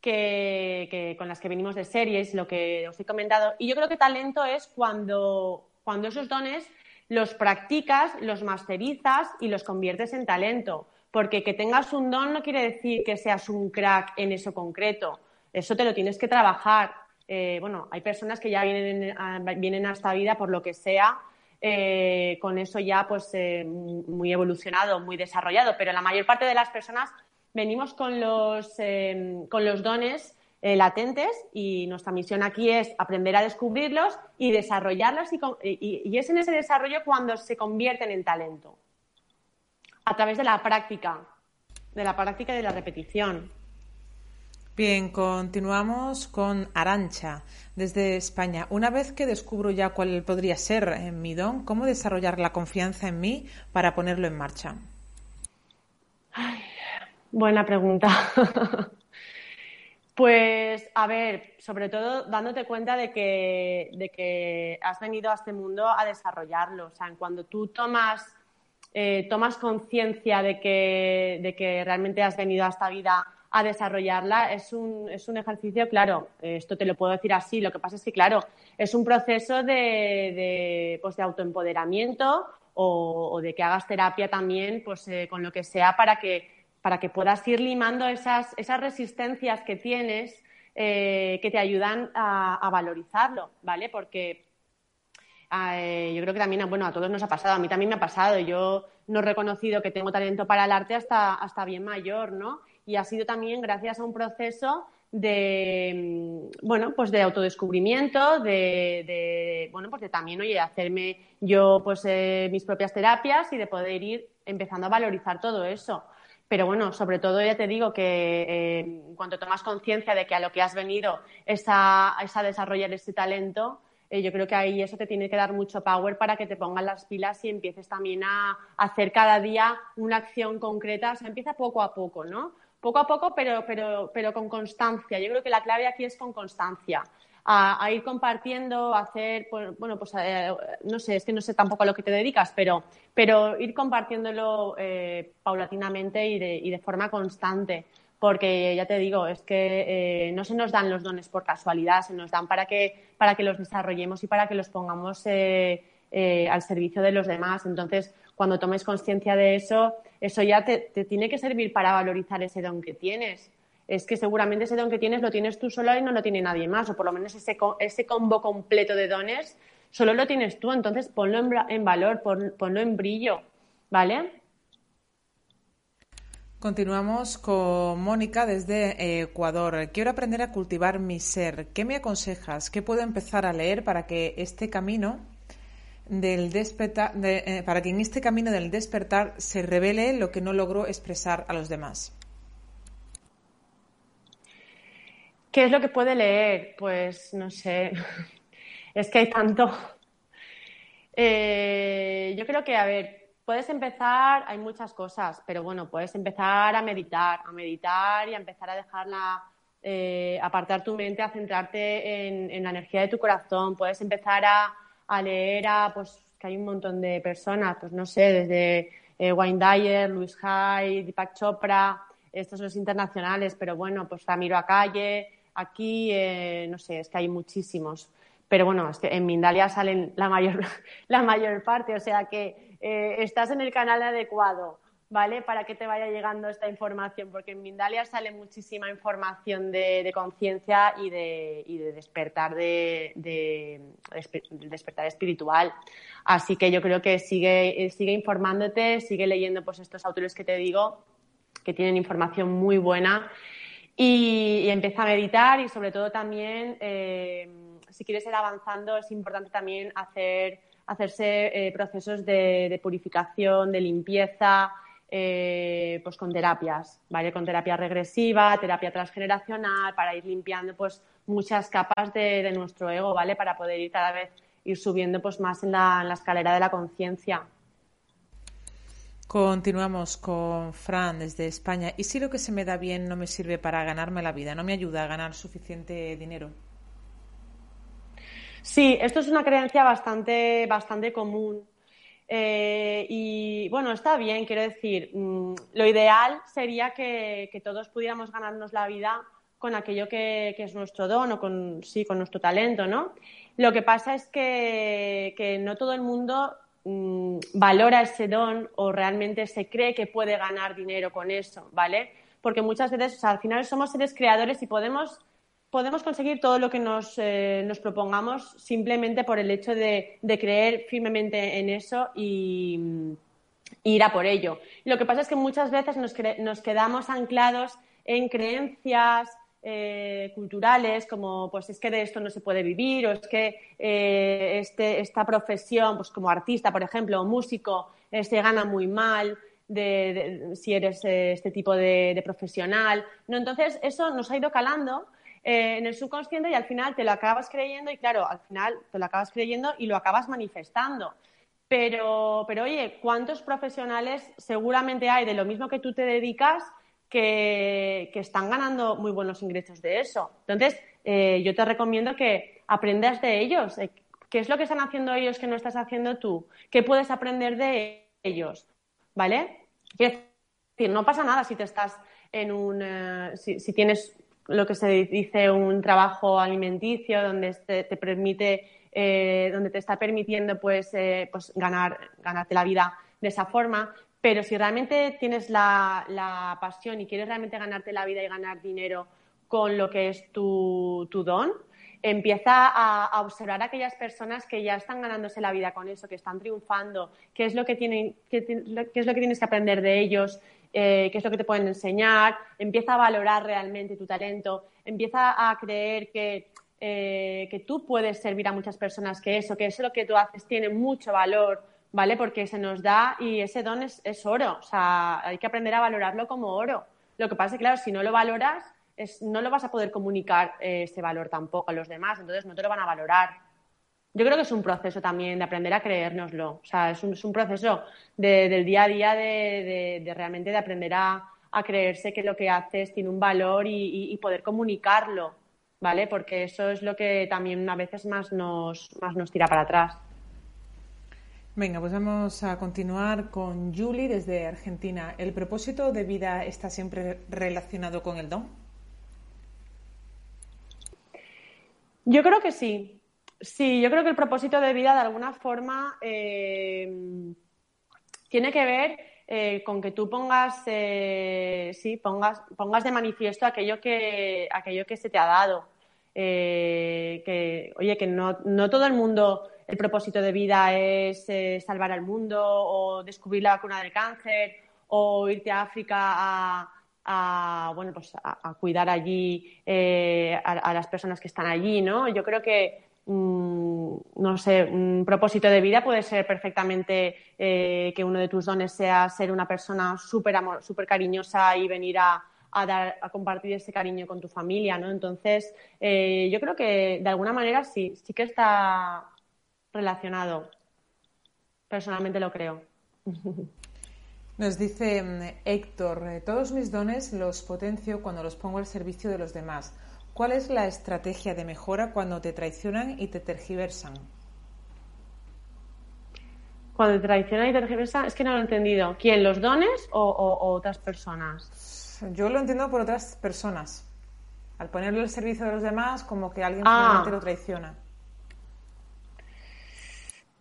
que, con las que venimos de series, lo que os he comentado. Y yo creo que talento es cuando, cuando esos dones los practicas, los masterizas y los conviertes en talento. Porque que tengas un don no quiere decir que seas un crack en eso concreto. Eso te lo tienes que trabajar. Eh, bueno, hay personas que ya vienen vienen a esta vida por lo que sea eh, con eso ya pues eh, muy evolucionado, muy desarrollado, pero la mayor parte de las personas venimos con los, eh, con los dones latentes y nuestra misión aquí es aprender a descubrirlos y desarrollarlos y, es en ese desarrollo cuando se convierten en talento, a través de la práctica, de la práctica y de la repetición. Bien, continuamos con Arancha desde España. Una vez que descubro ya cuál podría ser en mi don, ¿cómo desarrollar la confianza en mí para ponerlo en marcha? buena pregunta. pues, a ver, sobre todo dándote cuenta de que, de que has venido a este mundo a desarrollarlo. O sea, cuando tú tomas, eh, tomas conciencia de que, de que realmente has venido a esta vida a desarrollarla. Es un, es un ejercicio, claro, esto te lo puedo decir así, lo que pasa es que, claro, es un proceso de, de, pues de autoempoderamiento o, de que hagas terapia también, pues eh, con lo que sea, para que para que puedas ir limando esas, esas resistencias que tienes eh, que te ayudan a, valorizarlo, ¿vale? Porque eh, yo creo que también, bueno, a todos nos ha pasado, a mí también me ha pasado, yo no he reconocido que tengo talento para el arte hasta, hasta bien mayor, ¿no? Y ha sido también gracias a un proceso de mm, bueno pues de autodescubrimiento de, bueno pues de también oye hacerme yo pues eh, mis propias terapias y de poder ir empezando a valorizar todo eso pero bueno sobre todo ya te digo que eh, cuando tomas conciencia de que a lo que has venido es a, desarrollar este talento eh, yo creo que ahí eso te tiene que dar mucho power para que te pongan las pilas y empieces también a hacer cada día una acción concreta o sea empieza poco a poco no poco a poco, pero, pero, pero con constancia. Yo creo que la clave aquí es con constancia. A, ir compartiendo, a hacer, pues, bueno, pues eh, no sé, es que no sé tampoco a lo que te dedicas, pero, pero ir compartiéndolo eh, paulatinamente y de, y de, forma constante. Porque ya te digo, es que eh, no se nos dan los dones por casualidad, se nos dan para que, para que los desarrollemos y para que los pongamos al servicio de los demás. Entonces, cuando tomes conciencia de eso, eso ya te, tiene que servir para valorizar ese don que tienes. Es que seguramente ese don que tienes lo tienes tú solo y no lo tiene nadie más, o por lo menos ese, ese combo completo de dones solo lo tienes tú, entonces ponlo en, valor, ponlo en brillo, ¿vale? Continuamos con Mónica desde Ecuador. Quiero aprender a cultivar mi ser. ¿Qué me aconsejas? ¿Qué puedo empezar a leer para que este camino del despertar, eh, para que en este camino del despertar se revele lo que no logró expresar a los demás. ¿Qué es lo que puede leer? Pues no sé, es que hay tanto. Eh, yo creo que, a ver, puedes empezar, hay muchas cosas, pero bueno, puedes empezar a meditar, a meditar y a empezar a dejarla, eh, apartar tu mente, a centrarte en la energía de tu corazón, puedes empezar a a leer a, pues, que hay un montón de personas, pues no sé, desde eh, Wayne Dyer, Luis Hay, Deepak Chopra, estos son los internacionales, pero bueno, pues Ramiro Acalle, aquí, eh, no sé, es que hay muchísimos. Pero bueno, es que en Mindalia salen la mayor, la mayor parte, o sea que eh, estás en el canal adecuado. ¿vale? Para que te vaya llegando esta información, porque en Mindalia sale muchísima información de, conciencia y de, despertar de, despertar espiritual. Así que yo creo que sigue, sigue informándote, sigue leyendo pues estos autores que te digo, que tienen información muy buena y, empieza a meditar y sobre todo también, eh, si quieres ir avanzando, es importante también hacer, hacerse eh, procesos de purificación, de limpieza, eh, pues con terapias, ¿vale? Con terapia regresiva, terapia transgeneracional, para ir limpiando pues muchas capas de, nuestro ego, ¿vale? Para poder ir cada vez ir subiendo pues más en la, escalera de la conciencia. Continuamos con Fran desde España. ¿Y si lo que se me da bien no me sirve para ganarme la vida? ¿No me ayuda a ganar suficiente dinero? Sí, esto es una creencia bastante, bastante común. Eh, y bueno, está bien, quiero decir, mm, lo ideal sería que, todos pudiéramos ganarnos la vida con aquello que, es nuestro don o con, sí, con nuestro talento, ¿no? Lo que pasa es que, no todo el mundo mm, valora ese don o realmente se cree que puede ganar dinero con eso, ¿vale? Porque muchas veces, al final somos seres creadores y podemos podemos conseguir todo lo que nos, eh, nos propongamos simplemente por el hecho de, creer firmemente en eso y, ir a por ello. Lo que pasa es que muchas veces nos, nos quedamos anclados en creencias eh, culturales como pues es que de esto no se puede vivir o es que eh, este, esta profesión pues como artista por ejemplo o músico se gana muy mal de, si eres este tipo de, de profesional no entonces eso nos ha ido calando eh, en el subconsciente y al final te lo acabas creyendo y claro, al final te lo acabas creyendo y lo acabas manifestando. Pero, pero oye, ¿cuántos profesionales seguramente hay de lo mismo que tú te dedicas que, están ganando muy buenos ingresos de eso? Entonces, eh, yo te recomiendo que aprendas de ellos. Eh, ¿Qué es lo que están haciendo ellos que no estás haciendo tú? ¿Qué puedes aprender de ellos? ¿Vale? Es decir, no pasa nada si te estás en un. si, tienes lo que se dice un trabajo alimenticio donde te, permite, eh, donde te está permitiendo pues, eh, pues ganar, ganarte la vida de esa forma. pero si realmente tienes la, pasión y quieres realmente ganarte la vida y ganar dinero con lo que es tu, don, empieza a, observar a aquellas personas que ya están ganándose la vida con eso, que están triunfando, qué es lo que, qué, es lo que tienes que aprender de ellos, eh, qué es lo que te pueden enseñar, empieza a valorar realmente tu talento, empieza a creer que, eh, que tú puedes servir a muchas personas, que eso, que eso lo que tú haces tiene mucho valor, ¿vale? Porque se nos da y ese don es, oro, o sea, hay que aprender a valorarlo como oro. Lo que pasa es que, claro, si no lo valoras, no lo vas a poder comunicar eh, ese valor tampoco a los demás, entonces no te lo van a valorar. Yo creo que es un proceso también de aprender a creérnoslo, o sea, es un, proceso del día a día de, realmente de aprender a, creerse que lo que haces tiene un valor y, poder comunicarlo, ¿vale? Porque eso es lo que también a veces más nos, más nos tira para atrás. Venga, pues vamos a continuar con Julie desde Argentina. ¿El propósito de vida está siempre relacionado con el don? Yo creo que sí. Sí, yo creo que el propósito de vida de alguna forma eh, tiene que ver eh, con que tú pongas, eh, sí, pongas, pongas de manifiesto aquello que, aquello que se te ha dado. que, oye, que no, no todo el mundo el propósito de vida es eh, salvar al mundo o descubrir la vacuna del cáncer o irte a África a, bueno, pues a, cuidar allí eh, a, las personas que están allí, ¿no? Yo creo que, no sé, un propósito de vida puede ser perfectamente eh, que uno de tus dones sea ser una persona súper cariñosa y venir a, dar, a compartir ese cariño con tu familia, ¿no? Entonces, yo creo que de alguna manera sí, sí que está relacionado. Personalmente lo creo. Nos dice mm, Héctor, eh, todos mis dones los potencio cuando los pongo al servicio de los demás. ¿Cuál es la estrategia de mejora cuando te traicionan y te tergiversan? Cuando te traicionan y te tergiversan, es que no lo he entendido. ¿Quién? ¿Los dones o, otras personas? Yo lo entiendo por otras personas. Al ponerlo al servicio de los demás, como que alguien ah. lo traiciona.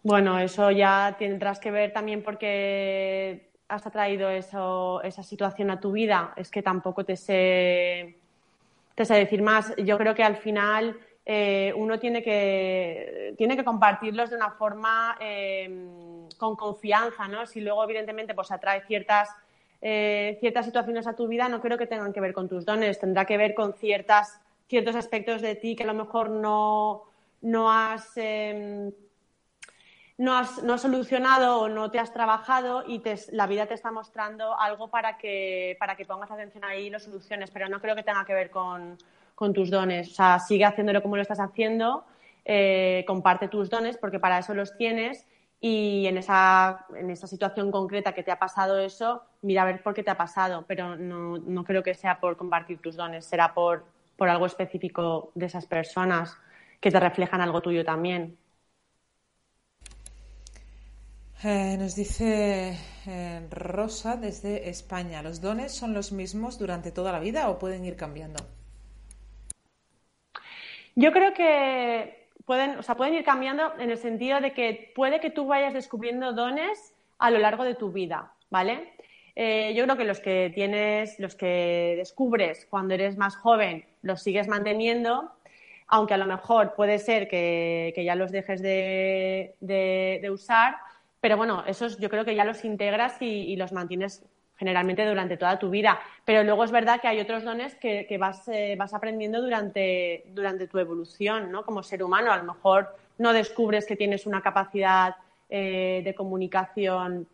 Bueno, eso ya tendrás que ver también porque has atraído eso, esa situación a tu vida. Es que tampoco te sé, te sé decir más. Yo creo que al final eh, uno tiene que, tiene que compartirlos de una forma em, con confianza, ¿no? Si luego, evidentemente, pues atrae ciertas, eh, ciertas situaciones a tu vida, no creo que tengan que ver con tus dones. Tendrá que ver con ciertas, ciertos aspectos de ti que a lo mejor no, no has em, no has, no solucionado o no te has trabajado y la vida te está mostrando algo para que, para que pongas atención ahí y lo soluciones, pero no creo que tenga que ver con, tus dones. O sea, sigue haciéndolo como lo estás haciendo, eh, comparte tus dones porque para eso los tienes y en esa, en esa situación concreta que te ha pasado eso, mira a ver por qué te ha pasado, pero no, no creo que sea por compartir tus dones, será por, por algo específico de esas personas que te reflejan algo tuyo también. Eh, nos dice eh, Rosa desde España, ¿los dones son los mismos durante toda la vida o pueden ir cambiando? Yo creo que pueden, o sea, pueden ir cambiando en el sentido de que puede que tú vayas descubriendo dones a lo largo de tu vida, ¿vale? Eh, yo creo que los que tienes, los que descubres cuando eres más joven, los sigues manteniendo, aunque a lo mejor puede ser que, ya los dejes de usar, pero bueno, esos yo creo que ya los integras y, los mantienes generalmente durante toda tu vida. Pero luego es verdad que hay otros dones que, vas, eh, vas aprendiendo durante, durante tu evolución, ¿no? Como ser humano. A lo mejor no descubres que tienes una capacidad eh, de comunicación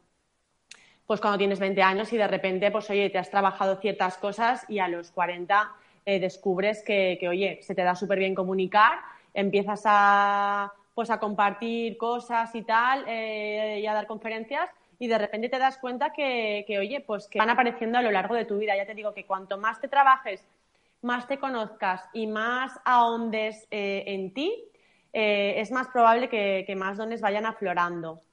pues cuando tienes 20 años y de repente, pues oye, te has trabajado ciertas cosas y a los 40 eh, descubres que, que, oye, se te da súper bien comunicar, empiezas a pues a compartir cosas y tal, eh, y a dar conferencias, y de repente te das cuenta que, oye, pues que van apareciendo a lo largo de tu vida. Ya te digo que cuanto más te trabajes, más te conozcas y más ahondes eh, en ti, eh, es más probable que, más dones vayan aflorando.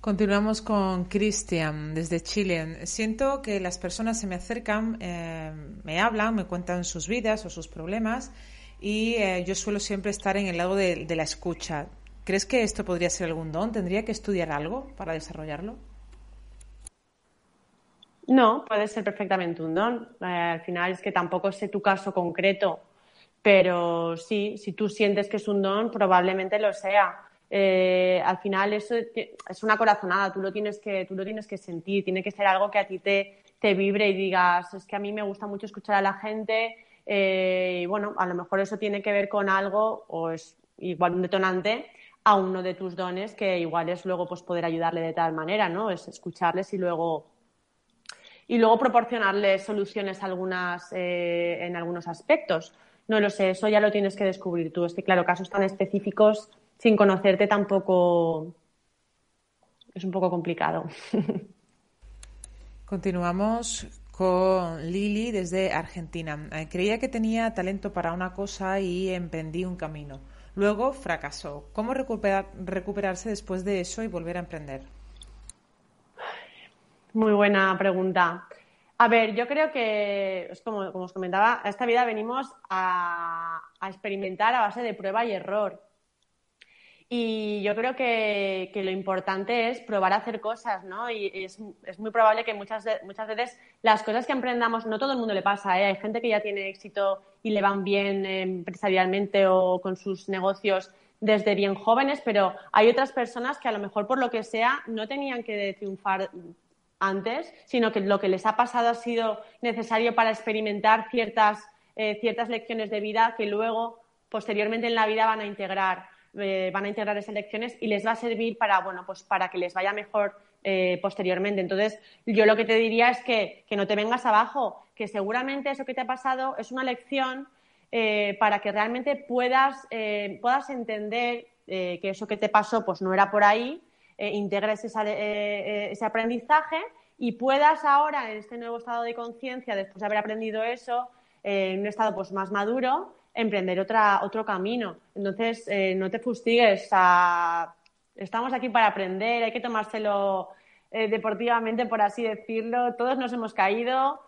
Continuamos con Cristian desde Chile. Siento que las personas se me acercan, me hablan, me cuentan sus vidas o sus problemas y eh, yo suelo siempre estar en el lado de, la escucha. ¿Crees que esto podría ser algún don? ¿Tendría que estudiar algo para desarrollarlo? No, puede ser perfectamente un don. Eh, al final es que tampoco sé tu caso concreto, pero sí, si tú sientes que es un don, probablemente lo sea. Eh, al final eso es una corazonada, tú lo tienes que, tú lo tienes que sentir, tiene que ser algo que a ti te, te vibre y digas, es que a mí me gusta mucho escuchar a la gente eh, y bueno, a lo mejor eso tiene que ver con algo o es igual un detonante a uno de tus dones que igual es luego pues poder ayudarle de tal manera, ¿no? Es escucharles y luego y luego proporcionarles soluciones algunas eh, en algunos aspectos. No lo sé, eso ya lo tienes que descubrir tú. Es que claro, casos tan específicos sin conocerte tampoco es un poco complicado. Continuamos con Lili desde Argentina. Eh, creía que tenía talento para una cosa y emprendí un camino. Luego fracasó. ¿Cómo recuperarse después de eso y volver a emprender? Muy buena pregunta. A ver, yo creo que, como, como os comentaba, esta vida venimos a experimentar a base de prueba y error. Y yo creo que, lo importante es probar a hacer cosas, ¿no? Y es, muy probable que muchas, muchas veces las cosas que emprendamos, no todo el mundo le pasa, ¿eh? Hay gente que ya tiene éxito y le van bien empresarialmente o con sus negocios desde bien jóvenes, pero hay otras personas que a lo mejor por lo que sea no tenían que triunfar antes, sino que lo que les ha pasado ha sido necesario para experimentar ciertas, eh, ciertas lecciones de vida que luego, posteriormente en la vida, van a integrar. Eh, van a integrar esas lecciones y les va a servir para, bueno, pues para que les vaya mejor eh, posteriormente. Entonces, yo lo que te diría es que, no te vengas abajo, que seguramente eso que te ha pasado es una lección eh, para que realmente puedas, puedas entender que eso que te pasó pues no era por ahí, integres ese aprendizaje y puedas ahora, en este nuevo estado de conciencia, después de haber aprendido eso, en un estado pues más maduro, emprender otra, otro camino. Entonces, eh, no te fustigues. estamos aquí para aprender, hay que tomárselo eh, deportivamente, por así decirlo. Todos nos hemos caído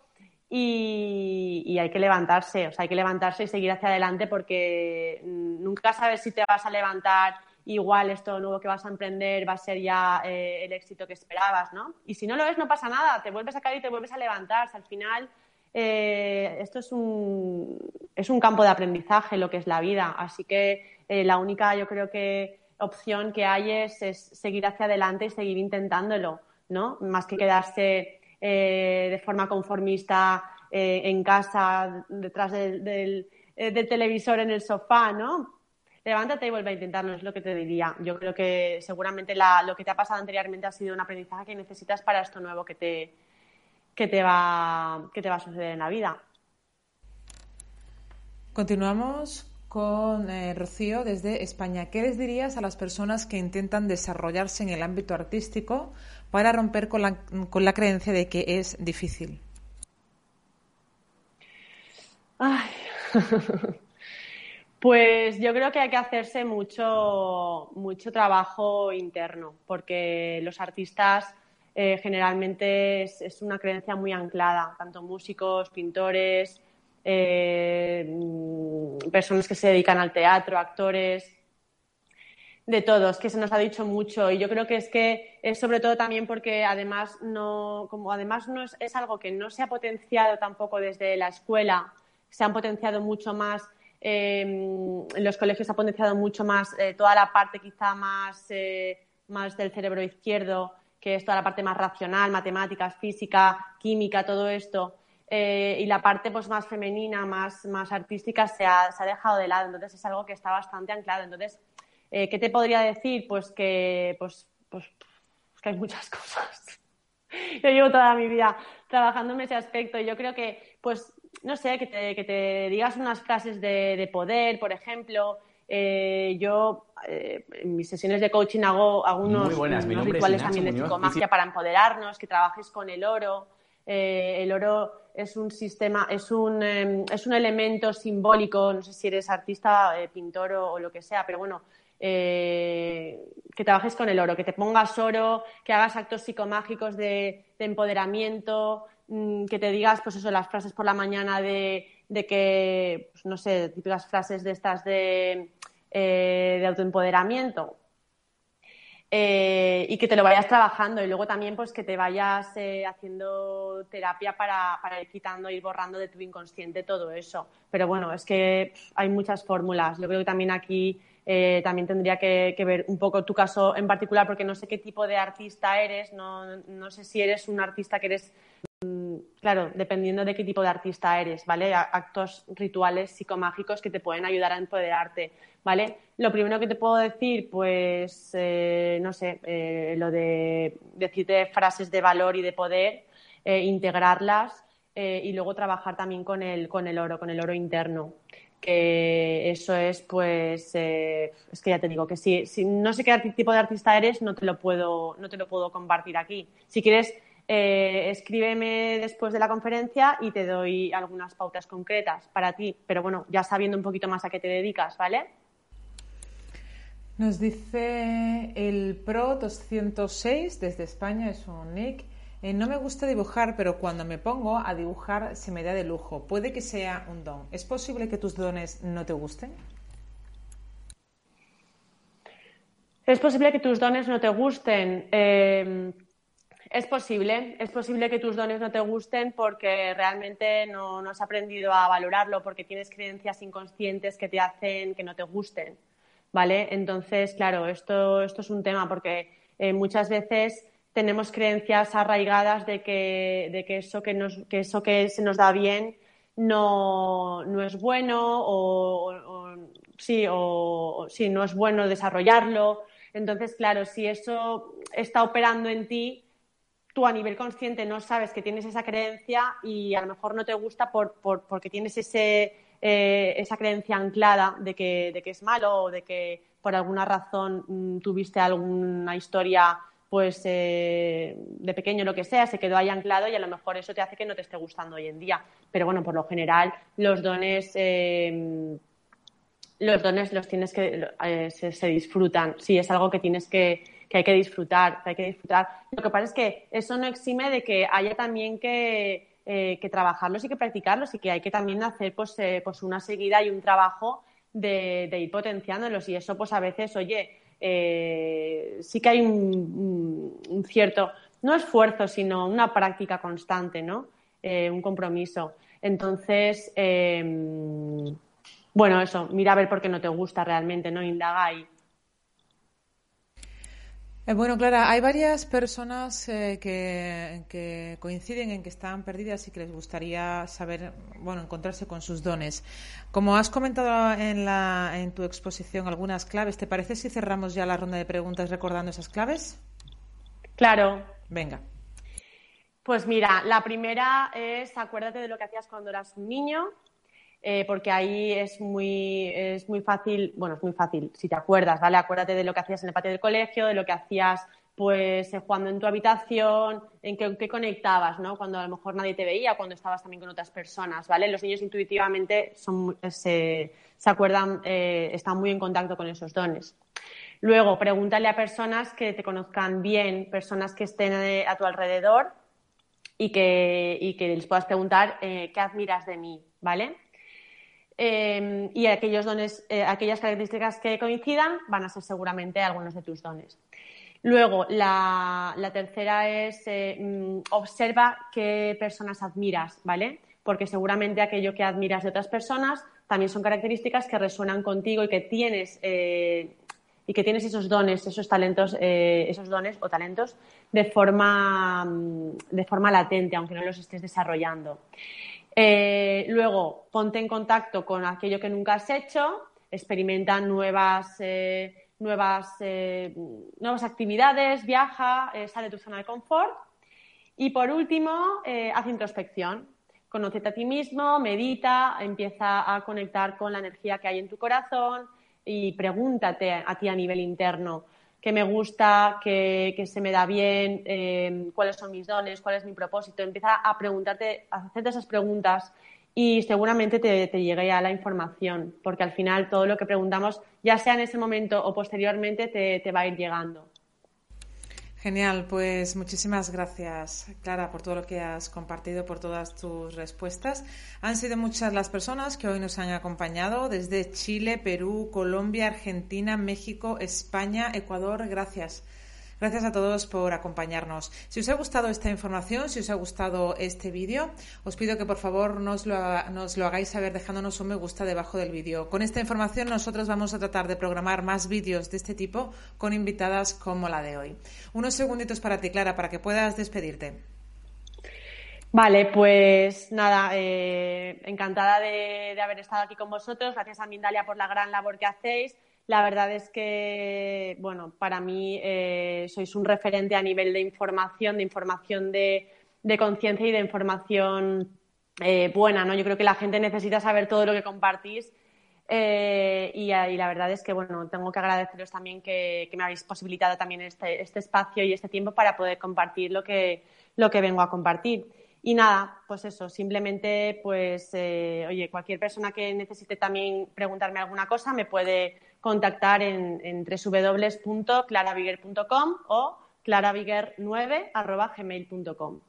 y, hay que levantarse. O sea, hay que levantarse y seguir hacia adelante porque nunca sabes si te vas a levantar igual esto nuevo que vas a emprender va a ser ya eh, el éxito que esperabas, ¿no? Y si no lo es, no pasa nada, te vuelves a caer y te vuelves a levantar. al final eh, esto es un, es un campo de aprendizaje, lo que es la vida. Así que eh, la única, yo creo que opción que hay es, seguir hacia adelante y seguir intentándolo, ¿no? Más que quedarse eh, de forma conformista en casa, detrás del, del, televisor en el sofá, ¿no? Levántate y vuelve a intentarlo, es lo que te diría. Yo creo que seguramente lo que te ha pasado anteriormente ha sido un aprendizaje que necesitas para esto nuevo que te, que te va, que te va a suceder en la vida. Continuamos con eh, Rocío desde España. ¿Qué les dirías a las personas que intentan desarrollarse en el ámbito artístico para romper con la, con la creencia de que es difícil? pues yo creo que hay que hacerse mucho, mucho trabajo interno, porque los artistas eh, generalmente es, una creencia muy anclada, tanto músicos, pintores, eh, mm, personas que se dedican al teatro, actores, de todos, que se nos ha dicho mucho. Y yo creo que es que es sobre todo también porque además no, como además no es, algo que no se ha potenciado tampoco desde la escuela, se han potenciado mucho más eh, en los colegios se ha potenciado mucho más toda la parte quizá más, más del cerebro izquierdo, que es toda la parte más racional, matemáticas, física, química, todo esto, eh, y la parte pues, más femenina, más, más artística, se ha, se ha, dejado de lado. Entonces es algo que está bastante anclado. Entonces, eh, ¿qué te podría decir? Pues que, pues, pues, que hay muchas cosas. Yo llevo toda mi vida trabajando en ese aspecto y yo creo que, pues, no sé, que te, que te digas unas clases de, de poder, por ejemplo, eh, yo eh, en mis sesiones de coaching hago, algunos rituales también de psicomagia para empoderarnos, que trabajes con el oro. Eh, el oro es un sistema, es un, em, es un elemento simbólico, no sé si eres artista, pintor o, lo que sea, pero bueno, que trabajes con el oro, que te pongas oro, que hagas actos psicomágicos de, empoderamiento, mm, que te digas, pues eso, las frases por la mañana de, de que, pues no sé, típicas frases de estas de eh, de autoempoderamiento, eh, y que te lo vayas trabajando y luego también pues que te vayas eh, haciendo terapia para, para, ir quitando, ir borrando de tu inconsciente todo eso. Pero bueno, es que hay muchas fórmulas. Yo creo que también aquí eh, también tendría que, ver un poco tu caso en particular porque no sé qué tipo de artista eres, no, no sé si eres un artista que eres mm, claro, dependiendo de qué tipo de artista eres, ¿vale? Actos rituales psicomágicos que te pueden ayudar a empoderarte. ¿vale? Lo primero que te puedo decir, pues, eh, no sé, eh, lo de decirte frases de valor y de poder, integrarlas y luego trabajar también con el, con el oro, con el oro interno. Que eso es, pues, es que ya te digo que si, si no sé qué tipo de artista eres, no te lo puedo, no te lo puedo compartir aquí. Si quieres, escríbeme después de la conferencia y te doy algunas pautas concretas para ti, pero bueno, ya sabiendo un poquito más a qué te dedicas, ¿vale? Nos dice el Pro 206 desde España, es un nick. Eh, no me gusta dibujar, pero cuando me pongo a dibujar se me da de lujo. Puede que sea un don. ¿Es posible que tus dones no te gusten? Es posible que tus dones no te gusten. Eh, es posible, es posible que tus dones no te gusten porque realmente no, no has aprendido a valorarlo, porque tienes creencias inconscientes que te hacen que no te gusten. ¿vale? Entonces, claro, esto, esto es un tema porque eh, muchas veces tenemos creencias arraigadas de que, de que, eso, que, nos, que eso que se nos da bien no, no es bueno o, sí, o, sí, no es bueno desarrollarlo. Entonces, claro, si eso está operando en ti, tú a nivel consciente no sabes que tienes esa creencia y a lo mejor no te gusta por, por, porque tienes ese, eh, esa creencia anclada de que, de que, es malo o de que por alguna razón mm, tuviste alguna historia pues eh, de pequeño lo que sea, se quedó ahí anclado y a lo mejor eso te hace que no te esté gustando hoy en día. Pero bueno, por lo general los dones eh, los dones los tienes que se, se, disfrutan. Sí, es algo que tienes que, que hay que disfrutar, que hay que disfrutar. Lo que pasa es que eso no exime de que haya también que eh, que trabajarlos y que practicarlos y que hay que también hacer pues, eh, pues una seguida y un trabajo de, ir potenciándolos y eso pues a veces, oye, eh, sí que hay un, cierto, no esfuerzo, sino una práctica constante, ¿no? un compromiso. Entonces, bueno, eso, mira a ver por qué no te gusta realmente, ¿no? Indaga ahí. Eh, bueno, Clara, hay varias personas eh, que, coinciden en que están perdidas y que les gustaría saber, bueno, encontrarse con sus dones. Como has comentado en, la, en tu exposición algunas claves, ¿te parece si cerramos ya la ronda de preguntas recordando esas claves? Claro. Venga. Pues mira, la primera es acuérdate de lo que hacías cuando eras un niño, eh, porque ahí es muy, es muy fácil, bueno, es muy fácil, si te acuerdas, ¿vale? Acuérdate de lo que hacías en el patio del colegio, de lo que hacías pues eh, jugando en tu habitación, en qué, conectabas, ¿no? Cuando a lo mejor nadie te veía, cuando estabas también con otras personas, ¿vale? Los niños intuitivamente son, se, se acuerdan, eh, están muy en contacto con esos dones. Luego, pregúntale a personas que te conozcan bien, personas que estén a tu alrededor y que, y que les puedas preguntar qué admiras de mí, ¿vale? Em, y aquellos dones, eh, aquellas características que coincidan van a ser seguramente algunos de tus dones. Luego, la, tercera es eh, mm, observa qué personas admiras, ¿vale? Porque seguramente aquello que admiras de otras personas también son características que resuenan contigo y que tienes eh, y que tienes esos dones, esos talentos, esos dones o talentos de forma, mm, de forma latente, aunque no los estés desarrollando. Eh, luego, ponte en contacto con aquello que nunca has hecho, experimenta nuevas, eh, nuevas, eh, nuevas actividades, viaja, sale de tu zona de confort. Y por último, haz introspección. Conócete a ti mismo, medita, empieza a conectar con la energía que hay en tu corazón y pregúntate a ti a nivel interno qué me gusta, qué, se me da bien, em, cuáles son mis dones, cuál es mi propósito. Empieza a preguntarte, a hacerte esas preguntas y seguramente te, llegue a la información, porque al final todo lo que preguntamos, ya sea en ese momento o posteriormente, te va a ir llegando. Genial, pues muchísimas gracias, Clara, por todo lo que has compartido, por todas tus respuestas. Han sido muchas las personas que hoy nos han acompañado desde Chile, Perú, Colombia, Argentina, México, España, Ecuador. Gracias. Gracias a todos por acompañarnos. Si os ha gustado esta información, si os ha gustado este vídeo, os pido que por favor nos lo, hagáis saber dejándonos un me gusta debajo del vídeo. Con esta información nosotros vamos a tratar de programar más vídeos de este tipo con invitadas como la de hoy. Unos segunditos para ti, Clara, para que puedas despedirte. Vale, pues nada, eh, encantada de, haber estado aquí con vosotros. Gracias a Mindalia por la gran labor que hacéis. La verdad es que, bueno, para mí eh, sois un referente a nivel de información, de información de, de conciencia y de información eh, buena, ¿no? Yo creo que la gente necesita saber todo lo que compartís eh, y, y, la verdad es que, bueno, tengo que agradeceros también que, que me habéis posibilitado también este, este, espacio y este tiempo para poder compartir lo que, lo que vengo a compartir. Y nada, pues eso, simplemente, pues, eh, oye, cualquier persona que necesite también preguntarme alguna cosa me puede contactar en, en www.claraviguer.com o claraviguer9.gmail.com.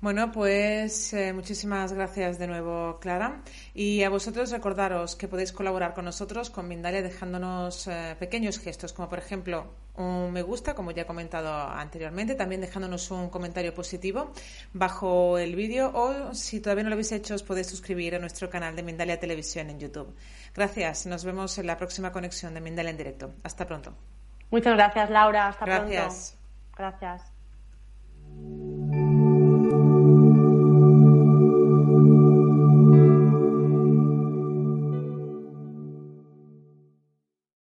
Bueno, pues eh, muchísimas gracias de nuevo, Clara. Y a vosotros recordaros que podéis colaborar con nosotros, con Mindalia, dejándonos eh, pequeños gestos, como por ejemplo un me gusta, como ya he comentado anteriormente, también dejándonos un comentario positivo bajo el vídeo o si todavía no lo habéis hecho os podéis suscribir a nuestro canal de Mindalia Televisión en YouTube. Gracias, nos vemos en la próxima conexión de Mindalia en directo. Hasta pronto. Muchas gracias, Laura. Hasta gracias. pronto. Gracias.